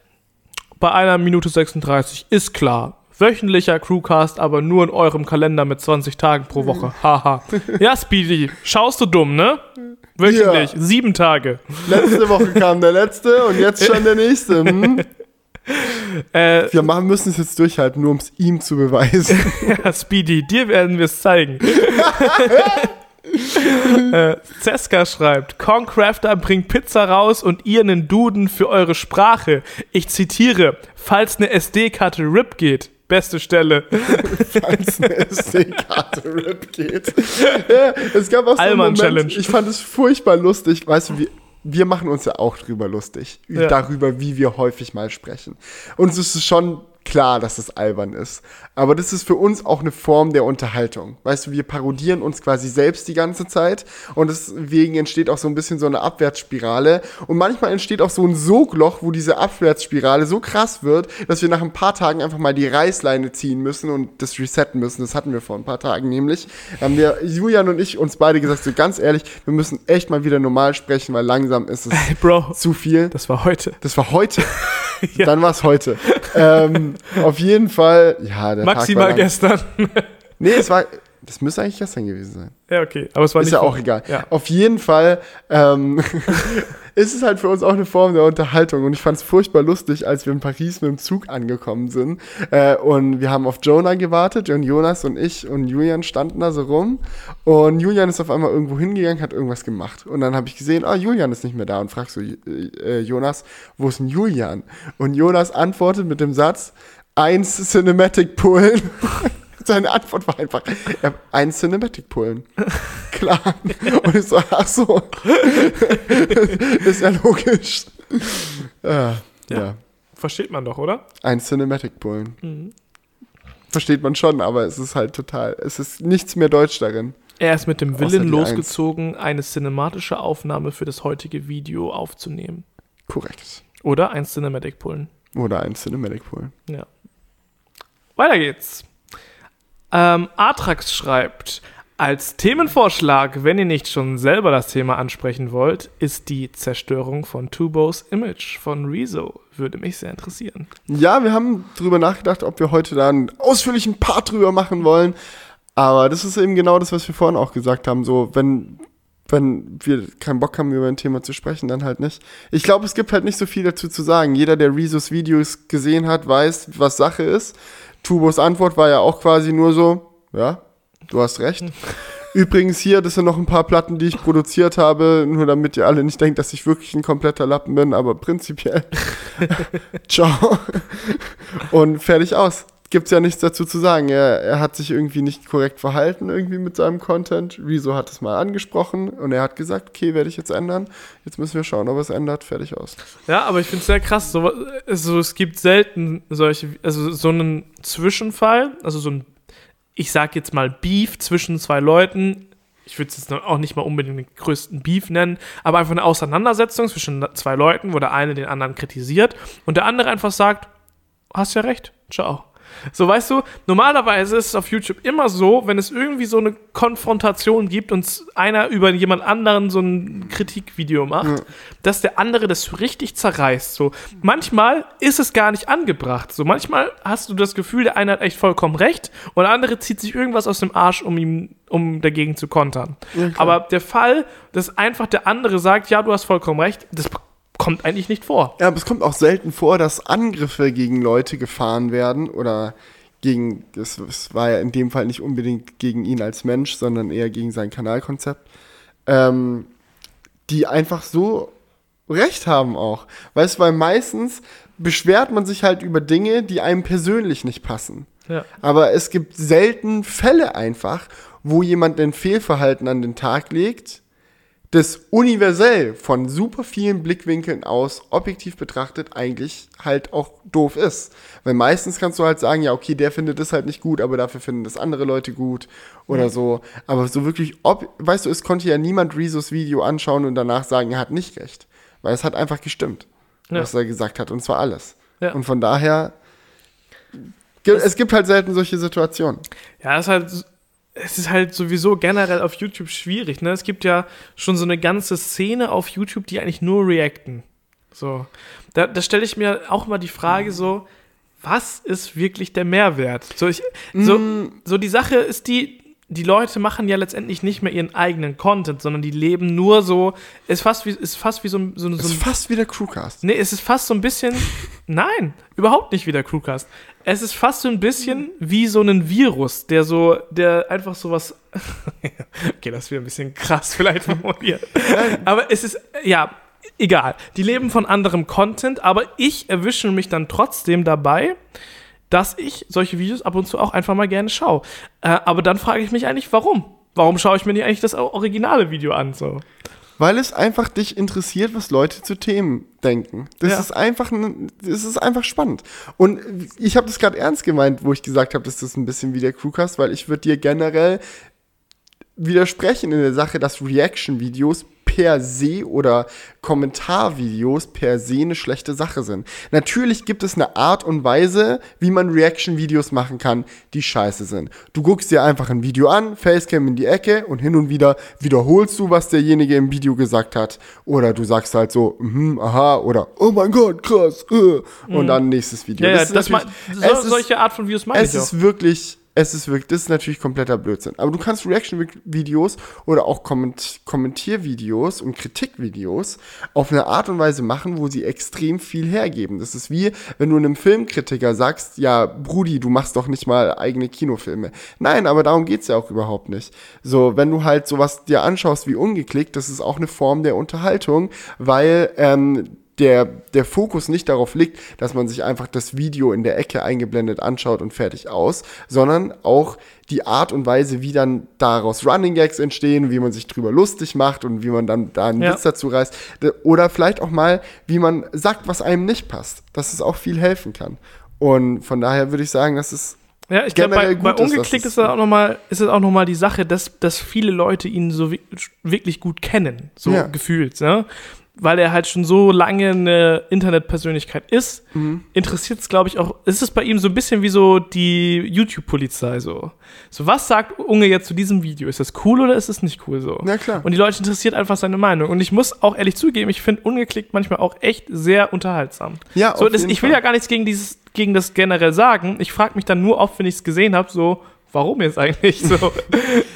bei einer Minute 36 ist klar. Wöchentlicher Crewcast, aber nur in eurem Kalender mit 20 Tagen pro Woche. Haha. ja, Speedy, schaust du dumm, ne? Wöchentlich, Ja. sieben Tage. Letzte Woche kam der letzte und jetzt schon der nächste. Hm? Äh, Wir machen, müssen es jetzt durchhalten, nur um es ihm zu beweisen. Ja, Speedy, dir werden wir es zeigen. äh, Zeska schreibt, Concrafter bringt Pizza raus und ihr einen Duden für eure Sprache. Ich zitiere, falls eine SD-Karte RIP geht. Beste Stelle. Falls eine SD-Karte RIP geht. Ja, es gab auch so einen Moment, Challenge. ich fand es furchtbar lustig. Weißt du, wir, wir machen uns ja auch drüber lustig. Ja. Darüber, wie wir häufig mal sprechen. Ist es schon klar, dass es albern ist. Aber das ist für uns auch eine Form der Unterhaltung. Weißt du, wir parodieren uns quasi selbst die ganze Zeit und deswegen entsteht auch so ein bisschen so eine Abwärtsspirale. Und manchmal entsteht auch so ein Sogloch, wo diese Abwärtsspirale so krass wird, dass wir nach ein paar Tagen einfach mal die Reißleine ziehen müssen und das resetten müssen. Das hatten wir vor ein paar Tagen nämlich. Da haben wir, Julian und ich, uns beide gesagt, so ganz ehrlich, wir müssen echt mal wieder normal sprechen, weil langsam ist es Hey, Bro, zu viel. das war heute. Das war heute. Ja. Dann war es heute. ähm, auf jeden Fall, ja, der Maximal gestern. Nee, es war, das müsste eigentlich gestern gewesen sein. ja, okay. Aber es war Ist nicht ja auch egal. Ja. Auf jeden Fall ähm, ist es halt für uns auch eine Form der Unterhaltung. Und ich fand es furchtbar lustig, als wir in Paris mit dem Zug angekommen sind. Äh, und wir haben auf Jonah gewartet und Jonas und ich und Julian standen da so rum. Und Julian ist auf einmal irgendwo hingegangen, hat irgendwas gemacht. Und dann habe ich gesehen, ah, Julian ist nicht mehr da. Und fragst so, äh, Jonas, wo ist denn Julian? Und Jonas antwortet mit dem Satz, eins Cinematic Pullen. Seine Antwort war einfach, ja, ein Cinematic Pullen. Klar. Und ich so, ach so. ist ja logisch. Ja, ja. Versteht man doch, oder? Ein Cinematic Pullen. Mhm. Versteht man schon, aber es ist halt total, es ist nichts mehr Deutsch darin. Er ist mit dem Willen losgezogen, eine cinematische Aufnahme für das heutige Video aufzunehmen. Korrekt. Oder ein Cinematic Pullen. Oder ein Cinematic Pullen. Ja. Weiter geht's. Ähm, Atrax schreibt, als Themenvorschlag, wenn ihr nicht schon selber das Thema ansprechen wollt, ist die Zerstörung von Tubos Image von Rezo. Würde mich sehr interessieren. Ja, wir haben drüber nachgedacht, ob wir heute da einen ausführlichen Part drüber machen wollen. Aber das ist eben genau das, was wir vorhin auch gesagt haben. So, wenn, wenn wir keinen Bock haben, über ein Thema zu sprechen, dann halt nicht. Ich glaube, es gibt halt nicht so viel dazu zu sagen. Jeder, der Rezos Videos gesehen hat, weiß, was Sache ist. Tubos Antwort war ja auch quasi nur so, ja, du hast recht. Übrigens hier, das sind noch ein paar Platten, die ich produziert habe, nur damit ihr alle nicht denkt, dass ich wirklich ein kompletter Lappen bin, aber prinzipiell. Ciao. Und fertig aus. Gibt's ja nichts dazu zu sagen. Er, er hat sich irgendwie nicht korrekt verhalten, irgendwie mit seinem Content. Rezo hat es mal angesprochen und er hat gesagt, okay, werde ich jetzt ändern. Jetzt müssen wir schauen, ob es ändert. Fertig aus. Ja, aber ich finde es sehr krass. So, also, es gibt selten solche, also so einen Zwischenfall, also so ein, ich sag jetzt mal Beef zwischen zwei Leuten. Ich würde es jetzt auch nicht mal unbedingt den größten Beef nennen, aber einfach eine Auseinandersetzung zwischen zwei Leuten, wo der eine den anderen kritisiert und der andere einfach sagt, hast ja recht, ciao. So, weißt du, normalerweise ist es auf YouTube immer so, wenn es irgendwie so eine Konfrontation gibt und einer über jemand anderen so ein Kritikvideo macht, Ja. dass der andere das richtig zerreißt. So, manchmal ist es gar nicht angebracht. So, manchmal hast du das Gefühl, der eine hat echt vollkommen recht und der andere zieht sich irgendwas aus dem Arsch, um ihm, um dagegen zu kontern. Ja. Aber der Fall, dass einfach der andere sagt, ja, du hast vollkommen recht, das kommt eigentlich nicht vor. Ja, aber es kommt auch selten vor, dass Angriffe gegen Leute gefahren werden oder gegen, es, es war ja in dem Fall nicht unbedingt gegen ihn als Mensch, sondern eher gegen sein Kanalkonzept, ähm, die einfach so recht haben auch. Weißt du, weil meistens beschwert man sich halt über Dinge, die einem persönlich nicht passen. Ja. Aber es gibt selten Fälle einfach, wo jemand ein Fehlverhalten an den Tag legt, das universell von super vielen Blickwinkeln aus objektiv betrachtet eigentlich halt auch doof ist. Weil meistens kannst du halt sagen, ja, okay, der findet das halt nicht gut, aber dafür finden das andere Leute gut oder so. Aber so wirklich, ob, weißt du, es konnte ja niemand Rezos Video anschauen und danach sagen, er hat nicht recht. Weil es hat einfach gestimmt, Ja. was er gesagt hat und zwar alles. Ja. Und von daher, es gibt halt selten solche Situationen. Ja, es ist halt, es ist halt sowieso generell auf YouTube schwierig. Ne? Es gibt ja schon so eine ganze Szene auf YouTube, die eigentlich nur reacten. So, da, da stelle ich mir auch mal die Frage so, was ist wirklich der Mehrwert? So, ich, so, so die Sache ist die, die Leute machen ja letztendlich nicht mehr ihren eigenen Content, sondern die leben nur so, ist fast wie, ist fast wie so, ein- so, so ist fast wie der Crewcast. Nee, es ist fast so ein bisschen. Nein, überhaupt nicht wie der Crewcast. Es ist fast so ein bisschen wie so ein Virus, der so, der einfach sowas. okay, das wäre ein bisschen krass vielleicht formuliert. aber es ist, ja, egal. Die leben von anderem Content, aber ich erwische mich dann trotzdem dabei, dass ich solche Videos ab und zu auch einfach mal gerne schaue. Äh, aber dann frage ich mich eigentlich, warum? Warum schaue ich mir nicht eigentlich das originale Video an? So? Weil es einfach dich interessiert, was Leute zu Themen denken. Das Ja. ist einfach, ein- das ist einfach spannend. Und ich habe das gerade ernst gemeint, wo ich gesagt habe, dass das ein bisschen wie der Crewcast, weil ich würde dir generell widersprechen in der Sache, dass Reaction-Videos per se oder Kommentarvideos per se eine schlechte Sache sind. Natürlich gibt es eine Art und Weise, wie man Reaction-Videos machen kann, die scheiße sind. Du guckst dir einfach ein Video an, Facecam in die Ecke und hin und wieder wiederholst du, was derjenige im Video gesagt hat. Oder du sagst halt so, mhm, aha, oder oh mein Gott, krass, äh, und dann nächstes Video. Ja, ja, ist das natürlich- mein, so, es solche Art von Videos es ich auch. ist wirklich, es ist wirklich, das ist natürlich kompletter Blödsinn. Aber du kannst Reaction-Videos oder auch Komment Kommentiervideos und Kritikvideos auf eine Art und Weise machen, wo sie extrem viel hergeben. Das ist wie, wenn du einem Filmkritiker sagst, ja, Brudi, du machst doch nicht mal eigene Kinofilme. Nein, aber darum geht's ja auch überhaupt nicht. So, wenn du halt sowas dir anschaust wie ungeklickt, das ist auch eine Form der Unterhaltung, weil ähm, der, der Fokus nicht darauf liegt, dass man sich einfach das Video in der Ecke eingeblendet anschaut und fertig aus, sondern auch die Art und Weise, wie dann daraus Running Gags entstehen, wie man sich drüber lustig macht und wie man dann da einen Ja. Witz dazu reißt. Oder vielleicht auch mal, wie man sagt, was einem nicht passt. Dass es auch viel helfen kann. Und von daher würde ich sagen, dass es Ja, ich glaube, bei, bei ist, Ungeklickt ist es auch nochmal, ist es auch noch mal die Sache, dass, dass viele Leute ihn so wi- wirklich gut kennen, so Ja. gefühlt, ne? Weil er halt schon so lange eine Internetpersönlichkeit ist, Mhm. interessiert es, glaube ich, auch, ist es bei ihm so ein bisschen wie so die YouTube-Polizei, so. So, was sagt Unge jetzt zu diesem Video? Ist das cool oder ist es nicht cool, so? Na klar. Und die Leute interessiert einfach seine Meinung. Und ich muss auch ehrlich zugeben, ich finde Ungeklickt manchmal auch echt sehr unterhaltsam. Ja, so, auf das, jeden ich will Fall. ja gar nichts gegen, dieses, gegen das generell sagen. Ich frage mich dann nur oft, wenn ich es gesehen habe, so, warum jetzt eigentlich so?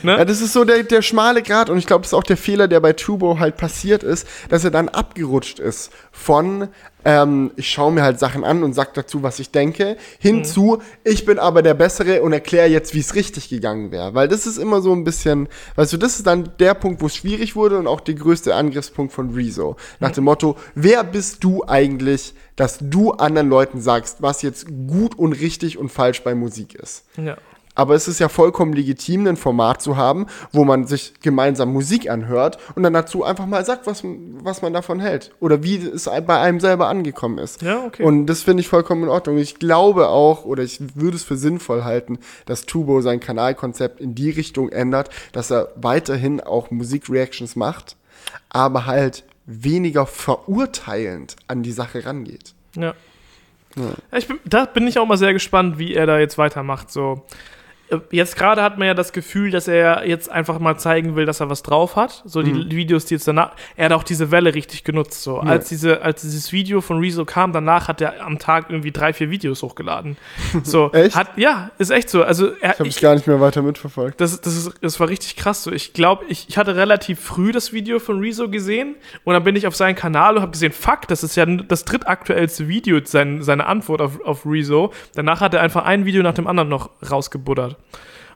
ne? Ja, das ist so der, der schmale Grad und ich glaube, das ist auch der Fehler, der bei Tubo halt passiert ist, dass er dann abgerutscht ist von ähm, ich schaue mir halt Sachen an und sag dazu, was ich denke, hinzu, ich bin aber der Bessere und erkläre jetzt, wie es richtig gegangen wäre. Weil das ist immer so ein bisschen, weißt du, das ist dann der Punkt, wo es schwierig wurde und auch der größte Angriffspunkt von Rezo. Nach dem Motto, wer bist du eigentlich, dass du anderen Leuten sagst, was jetzt gut und richtig und falsch bei Musik ist? ja. Aber es ist ja vollkommen legitim, ein Format zu haben, wo man sich gemeinsam Musik anhört und dann dazu einfach mal sagt, was, was man davon hält. Oder wie es bei einem selber angekommen ist. Ja, okay. Und das finde ich vollkommen in Ordnung. Ich glaube auch, oder ich würde es für sinnvoll halten, dass Tubo sein Kanalkonzept in die Richtung ändert, dass er weiterhin auch Musikreactions macht, aber halt weniger verurteilend an die Sache rangeht. Ja. Ja, ich bin, da bin ich auch mal sehr gespannt, wie er da jetzt weitermacht. So. Äh, Jetzt gerade hat man ja das Gefühl, dass er jetzt einfach mal zeigen will, dass er was drauf hat. So die Mhm. Videos, die jetzt danach. Er hat auch diese Welle richtig genutzt. So. Ja. Als, diese, als dieses Video von Rezo kam, danach hat er am Tag irgendwie drei, vier Videos hochgeladen. So, Echt? Hat, ja, ist echt so. Also er, Ich habe es gar nicht mehr weiter mitverfolgt. das, das, ist, das war richtig krass. So. Ich glaube, ich, ich hatte relativ früh das Video von Rezo gesehen und dann bin ich auf seinen Kanal und habe gesehen, fuck, das ist ja das drittaktuellste Video, sein, seine Antwort auf, auf Rezo. Danach hat er einfach ein Video nach dem anderen noch rausgebuddert.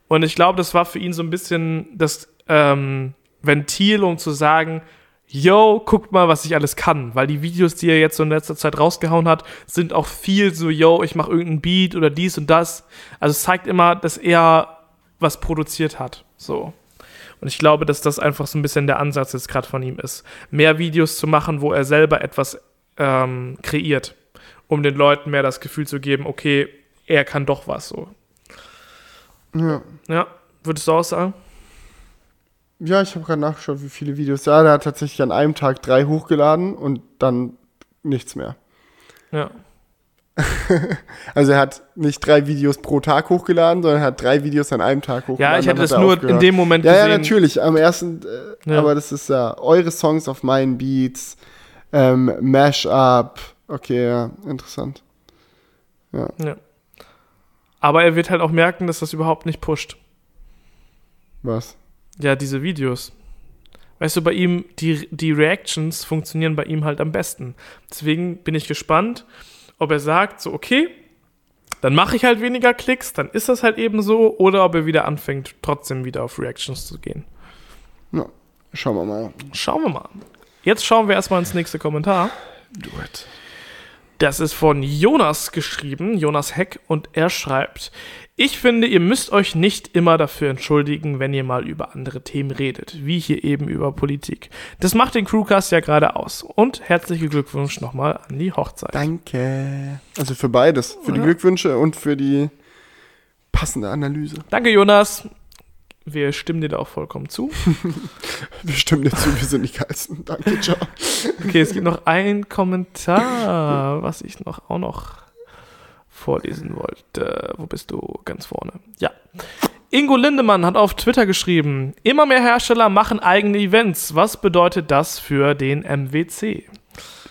Und ich glaube, das war für ihn so ein bisschen das ähm, Ventil, um zu sagen, yo, guckt mal, was ich alles kann. Weil die Videos, die er jetzt so in letzter Zeit rausgehauen hat, sind auch viel so, yo, ich mache irgendeinen Beat oder dies und das. Also es zeigt immer, dass er was produziert hat. So. Und ich glaube, dass das einfach so ein bisschen der Ansatz jetzt gerade von ihm ist. Mehr Videos zu machen, wo er selber etwas ähm, kreiert, um den Leuten mehr das Gefühl zu geben, okay, er kann doch was so. Ja, Ja, würdest du auch sagen? ja ich habe gerade nachgeschaut, wie viele Videos. Ja, der hat tatsächlich an einem Tag drei hochgeladen und dann nichts mehr. Ja. Also er hat nicht drei Videos pro Tag hochgeladen, sondern er hat drei Videos an einem Tag hochgeladen. Ja, ich dann das nur in aufgehört. dem Moment Ja, ja, gesehen. natürlich. Am ersten, äh, Ja. aber das ist ja eure Songs auf meinen Beats, ähm, Mashup. Okay, ja, interessant. Ja. Aber er wird halt auch merken, dass das überhaupt nicht pusht. Was? Ja, diese Videos. Weißt du, bei ihm, die, die Reactions funktionieren bei ihm halt am besten. Deswegen bin ich gespannt, ob er sagt, so, okay, dann mache ich halt weniger Klicks, dann ist das halt eben so, oder ob er wieder anfängt, trotzdem wieder auf Reactions zu gehen. Ja, schauen wir mal. Schauen wir mal. Jetzt schauen wir erstmal ins nächste Kommentar. Do it. Das ist von Jonas geschrieben, Jonas Heck, und er schreibt: Ich finde, ihr müsst euch nicht immer dafür entschuldigen, wenn ihr mal über andere Themen redet, wie hier eben über Politik. Das macht den Crewcast ja gerade aus. Und herzlichen Glückwunsch nochmal an die Hochzeit. Danke. Also für beides. Für die. Glückwünsche und für die passende Analyse. Danke, Jonas. Wir stimmen dir da auch vollkommen zu. Wir stimmen dir zu, wir sind die geilsten. Danke, ciao. Okay, es gibt noch einen Kommentar, was ich noch auch noch vorlesen wollte. Wo bist du? Ganz vorne. Ja. Ingo Lindemann hat auf Twitter geschrieben: Immer mehr Hersteller machen eigene Events. Was bedeutet das für den MWC?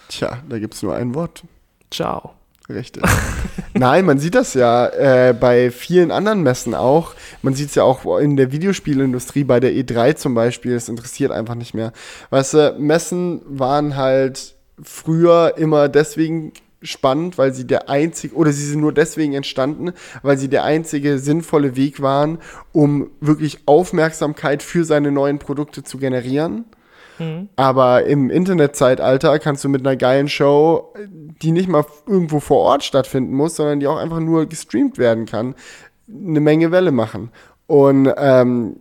Tja, da gibt's nur ein Wort. Ciao. Richtig. Nein, man sieht das ja äh, bei vielen anderen Messen auch. Man sieht es ja auch in der Videospielindustrie, bei der E3 zum Beispiel. Es interessiert einfach nicht mehr. Weißt du, Messen waren halt früher immer deswegen spannend, weil sie der einzige, oder sie sind nur deswegen entstanden, weil sie der einzige sinnvolle Weg waren, um wirklich Aufmerksamkeit für seine neuen Produkte zu generieren. Aber im Internetzeitalter kannst du mit einer geilen Show, die nicht mal irgendwo vor Ort stattfinden muss, sondern die auch einfach nur gestreamt werden kann, eine Menge Welle machen. Und ähm,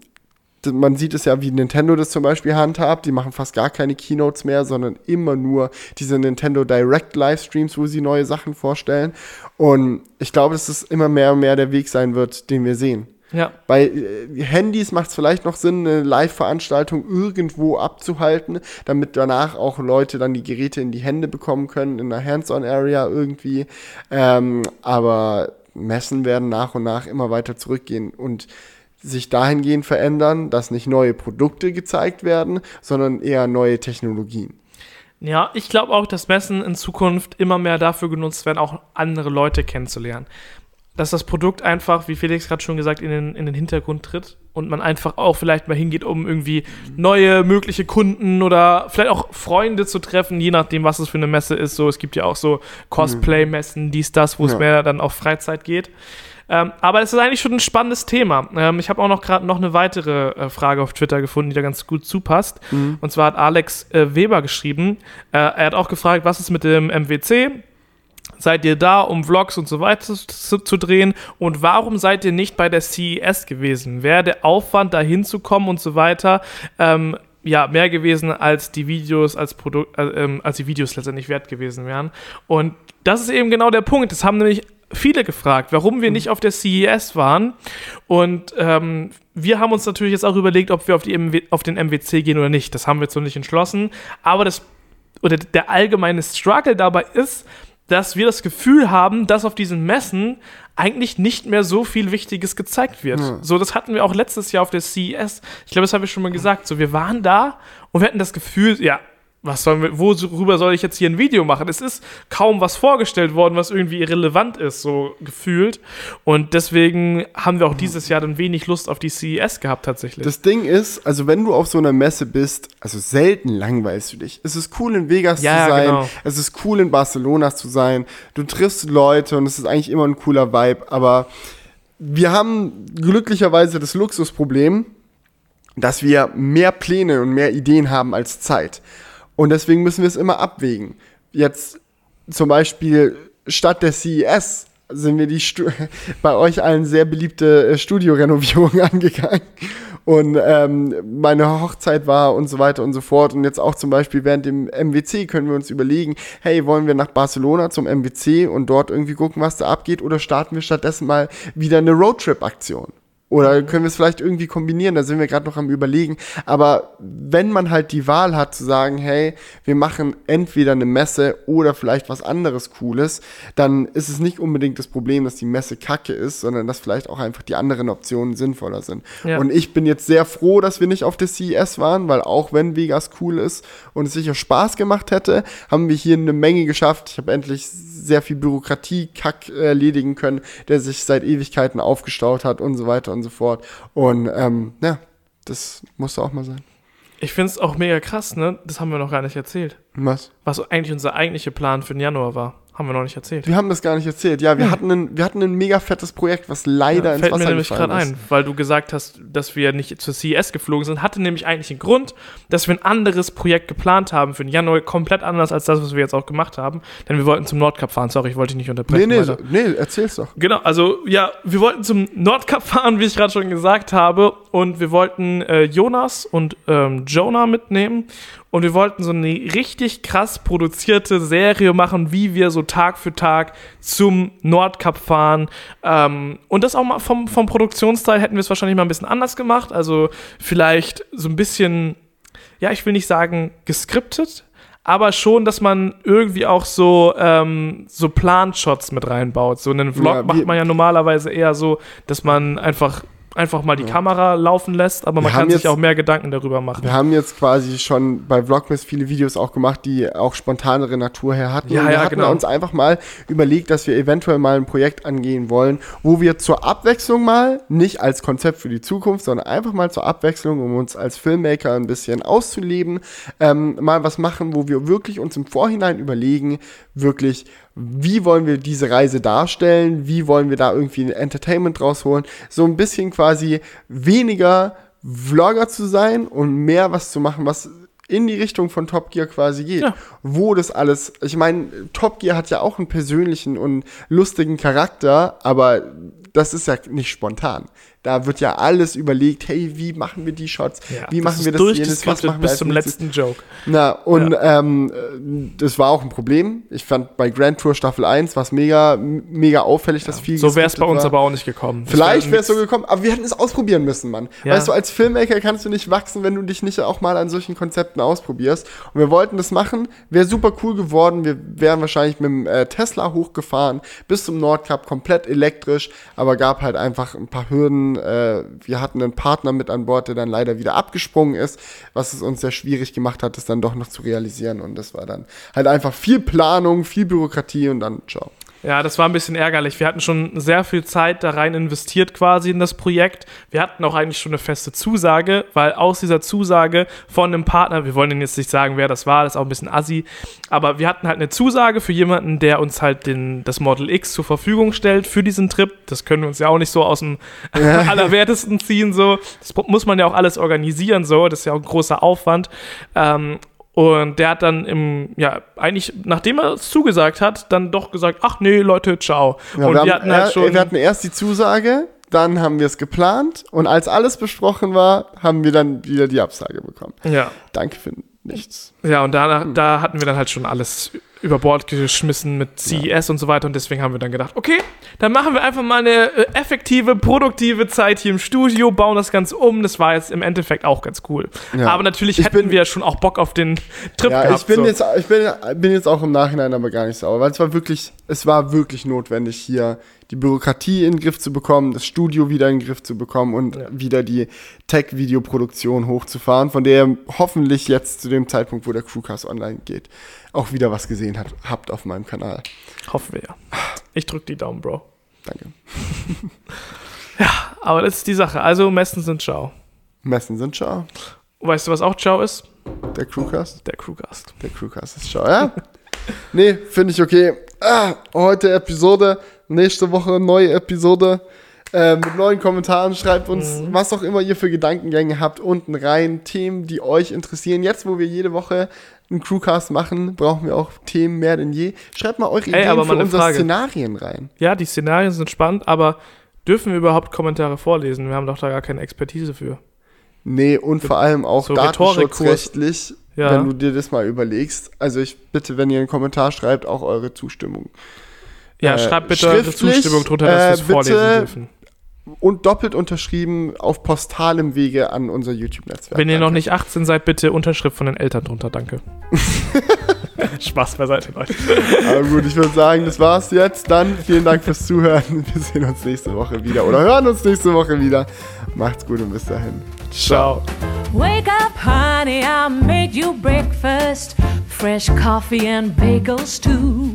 man sieht es ja, wie Nintendo das zum Beispiel handhabt. Die machen fast gar keine Keynotes mehr, sondern immer nur diese Nintendo Direct Livestreams, wo sie neue Sachen vorstellen. Und ich glaube, dass es immer mehr und mehr der Weg sein wird, den wir sehen. Ja. Bei äh, Handys macht es vielleicht noch Sinn, eine Live-Veranstaltung irgendwo abzuhalten, damit danach auch Leute dann die Geräte in die Hände bekommen können, in einer Hands-on-Area irgendwie. Ähm, aber Messen werden nach und nach immer weiter zurückgehen und sich dahingehend verändern, dass nicht neue Produkte gezeigt werden, sondern eher neue Technologien. Ja, ich glaube auch, dass Messen in Zukunft immer mehr dafür genutzt werden, auch andere Leute kennenzulernen. Dass das Produkt einfach, wie Felix gerade schon gesagt, in den, in den Hintergrund tritt und man einfach auch vielleicht mal hingeht, um irgendwie neue mögliche Kunden oder vielleicht auch Freunde zu treffen, je nachdem, was es für eine Messe ist. So, es gibt ja auch so Cosplay-Messen, dies, das, wo es Ja. mehr dann auf Freizeit geht. Ähm, aber es ist eigentlich schon ein spannendes Thema. Ähm, ich habe auch noch gerade noch eine weitere äh, Frage auf Twitter gefunden, die da ganz gut zupasst. Und zwar hat Alex äh, Weber geschrieben. Äh, er hat auch gefragt, was ist mit dem MWC? Seid ihr da, um Vlogs und so weiter zu, zu drehen? Und warum seid ihr nicht bei der CES gewesen? Wäre der Aufwand, da hinzukommen und so weiter, ähm, ja, mehr gewesen als die Videos, als Produkt, äh, ähm, als die Videos letztendlich wert gewesen wären. Und das ist eben genau der Punkt. Das haben nämlich viele gefragt, warum wir nicht auf der CES waren. Und ähm, wir haben uns natürlich jetzt auch überlegt, ob wir auf, die MW, auf den MWC gehen oder nicht. Das haben wir jetzt noch nicht entschlossen. Aber das oder der allgemeine Struggle dabei ist, dass wir das Gefühl haben, dass auf diesen Messen eigentlich nicht mehr so viel Wichtiges gezeigt wird. Ja. So, das hatten wir auch letztes Jahr auf der CES. Ich glaube, das habe ich schon mal gesagt. So, wir waren da und wir hatten das Gefühl, ja, was sollen wir, worüber soll ich jetzt hier ein Video machen? Es ist kaum was vorgestellt worden, was irgendwie irrelevant ist, so gefühlt. Und deswegen haben wir auch dieses Jahr dann wenig Lust auf die CES gehabt, tatsächlich. Das Ding ist, also wenn du auf so einer Messe bist, also selten langweilst du dich. Es ist cool in Vegas Ja, zu sein, genau. es ist cool in Barcelona zu sein, du triffst Leute und es ist eigentlich immer ein cooler Vibe, aber wir haben glücklicherweise das Luxusproblem, dass wir mehr Pläne und mehr Ideen haben als Zeit. Und deswegen müssen wir es immer abwägen. Jetzt zum Beispiel statt der CES sind wir die Stu bei euch allen sehr beliebte äh, Studiorenovierung angegangen. Und ähm, meine Hochzeit war und so weiter und so fort. Und jetzt auch zum Beispiel während dem MWC können wir uns überlegen, hey, wollen wir nach Barcelona zum MWC und dort irgendwie gucken, was da abgeht? Oder starten wir stattdessen mal wieder eine Roadtrip-Aktion? Oder können wir es vielleicht irgendwie kombinieren? Da sind wir gerade noch am Überlegen. Aber wenn man halt die Wahl hat zu sagen, hey, wir machen entweder eine Messe oder vielleicht was anderes Cooles, dann ist es nicht unbedingt das Problem, dass die Messe kacke ist, sondern dass vielleicht auch einfach die anderen Optionen sinnvoller sind. Ja. Und ich bin jetzt sehr froh, dass wir nicht auf der CES waren, weil auch wenn Vegas cool ist und es sicher Spaß gemacht hätte, haben wir hier eine Menge geschafft. Ich habe endlich sehr viel Bürokratie-Kack erledigen können, der sich seit Ewigkeiten aufgestaut hat und so weiter und so fort. Und ähm, ja, das musste auch mal sein. Ich finde es auch mega krass, ne? Das haben wir noch gar nicht erzählt. Was? Was eigentlich unser eigentlicher Plan für den Januar war. Haben wir noch nicht erzählt. Wir haben das gar nicht erzählt. Ja, wir, hatten, ein, wir hatten ein mega fettes Projekt, was leider Ja, ins fällt Wasser mir nämlich gefallen gerade ist. ein, weil du gesagt hast, dass wir nicht zur CES geflogen sind, hatte nämlich eigentlich einen Grund, dass wir ein anderes Projekt geplant haben für den Januar, komplett anders als das, was wir jetzt auch gemacht haben. Denn wir wollten zum Nordkap fahren. Sorry, ich wollte dich nicht Nee, unterbrechen. nee, so, nee, erzähl's doch. Genau, also ja, wir wollten zum Nordkap fahren, wie ich gerade schon gesagt habe, und wir wollten äh, Jonas und ähm, Jonah mitnehmen und wir wollten so eine richtig krass produzierte Serie machen, wie wir so Tag für Tag zum Nordkap fahren. Ähm, und das auch mal vom, vom Produktionsteil hätten wir es wahrscheinlich mal ein bisschen anders gemacht. Also vielleicht so ein bisschen, ja, ich will nicht sagen geskriptet, aber schon, dass man irgendwie auch so, ähm, so Planshots mit reinbaut. So einen Vlog Ja, macht man ja normalerweise eher so, dass man einfach, einfach mal die Kamera laufen lässt, aber man kann sich jetzt- auch mehr Gedanken darüber machen. Wir haben jetzt quasi schon bei Vlogmas viele Videos auch gemacht, die auch spontanere Natur her hatten. Ja, Und wir ja, hatten genau. uns einfach mal überlegt, dass wir eventuell mal ein Projekt angehen wollen, wo wir zur Abwechslung mal, nicht als Konzept für die Zukunft, sondern einfach mal zur Abwechslung, um uns als Filmmaker ein bisschen auszuleben, ähm, mal was machen, wo wir wirklich uns im Vorhinein überlegen, wirklich, wie wollen wir diese Reise darstellen, wie wollen wir da irgendwie ein Entertainment rausholen, so ein bisschen quasi weniger Vlogger zu sein und mehr was zu machen, was in die Richtung von Top Gear quasi geht. Ja. Wo das alles, ich meine, Top Gear hat ja auch einen persönlichen und lustigen Charakter, aber das ist ja nicht spontan. Da wird ja alles überlegt, hey, wie machen wir die Shots? Ja, wie machen wir das jenes? Was machen wir bis zum letzten Joke. Na, und ähm, äh, das war auch ein Problem. Ich fand bei Grand Tour Staffel 1 war es mega, mega auffällig, dass viel So wäre es bei uns war. aber auch nicht gekommen. Vielleicht wäre es so gekommen, aber wir hätten es ausprobieren müssen, Mann. Ja. Weißt du, als Filmmaker kannst du nicht wachsen, wenn du dich nicht auch mal an solchen Konzepten ausprobierst. Und wir wollten das machen, wäre super cool geworden. Wir wären wahrscheinlich mit dem äh, Tesla hochgefahren bis zum Nordkap, komplett elektrisch, aber gab halt einfach ein paar Hürden. Äh, wir hatten einen Partner mit an Bord, der dann leider wieder abgesprungen ist, was es uns sehr schwierig gemacht hat, das dann doch noch zu realisieren. Und das war dann halt einfach viel Planung, viel Bürokratie und dann ciao. Ja, das war ein bisschen ärgerlich. Wir hatten schon sehr viel Zeit da rein investiert quasi in das Projekt. Wir hatten auch eigentlich schon eine feste Zusage, weil aus dieser Zusage von einem Partner, wir wollen Ihnen jetzt nicht sagen, wer das war, das ist auch ein bisschen assi, aber wir hatten halt eine Zusage für jemanden, der uns halt den, das Model X zur Verfügung stellt für diesen Trip. Das können wir uns ja auch nicht so aus dem Allerwertesten ziehen, so. Das muss man ja auch alles organisieren, so. Das ist ja auch ein großer Aufwand. Ähm, und der hat dann im, ja, eigentlich, nachdem er es zugesagt hat, dann doch gesagt, ach nee, Leute, ciao. Ja, und wir, wir, hatten halt er- schon. wir hatten erst die Zusage, dann haben wir es geplant und als alles besprochen war, haben wir dann wieder die Absage bekommen. ja, Danke für nichts. ja, und danach, Hm. da hatten wir dann halt schon alles über Bord geschmissen mit CES und so weiter. Und deswegen haben wir dann gedacht, okay, dann machen wir einfach mal eine äh, effektive, produktive Zeit hier im Studio, bauen das Ganze um. Das war jetzt im Endeffekt auch ganz cool. Ja. Aber natürlich Ich hätten bin- wir schon auch Bock auf den Trip Ja, gehabt. ich bin so. jetzt, ich bin, bin jetzt auch im Nachhinein aber gar nicht sauer, weil es war wirklich, es war wirklich notwendig, hier die Bürokratie in den Griff zu bekommen, das Studio wieder in den Griff zu bekommen und Ja. wieder die Tech-Videoproduktion hochzufahren, von der ihr hoffentlich jetzt zu dem Zeitpunkt, wo der Crewcast online geht, auch wieder was gesehen hat, habt auf meinem Kanal. Hoffen wir ja. Ich drück die Daumen, Bro. Danke. Aber das ist die Sache. Also Messen sind ciao. Messen sind ciao. Weißt du, was auch ciao ist? Der Crewcast, Der Crewcast. der Crewcast ist ciao, ja? nee, finde ich okay. Ah, heute Episode, nächste Woche neue Episode. Äh, mit neuen Kommentaren schreibt uns, was auch immer ihr für Gedankengänge habt, unten rein. Themen, die euch interessieren. Jetzt, wo wir jede Woche einen Crewcast machen, brauchen wir auch Themen mehr denn je. Schreibt mal eure Ey, Ideen aber für unsere Frage. Szenarien rein. Ja, die Szenarien sind spannend, aber dürfen wir überhaupt Kommentare vorlesen? Wir haben doch da gar keine Expertise für. Nee, und vor allem auch So datenschutzrechtlich, Ja. wenn du dir das mal überlegst. Also ich bitte, wenn ihr einen Kommentar schreibt, auch eure Zustimmung. Ja, Äh, schreibt bitte eure schriftlich, Zustimmung drunter, dass wir es äh, bitte- vorlesen dürfen. Und doppelt unterschrieben auf postalem Wege an unser YouTube-Netzwerk. Wenn ihr noch nicht 18 seid, bitte Unterschrift von den Eltern drunter, danke. Spaß beiseite, Leute. Aber gut, ich würde sagen, das war's jetzt. Dann vielen Dank fürs Zuhören. Wir sehen uns nächste Woche wieder oder hören uns nächste Woche wieder. Macht's gut und bis dahin. Ciao. Wake up, honey, I made you breakfast. Fresh coffee and bagels, too.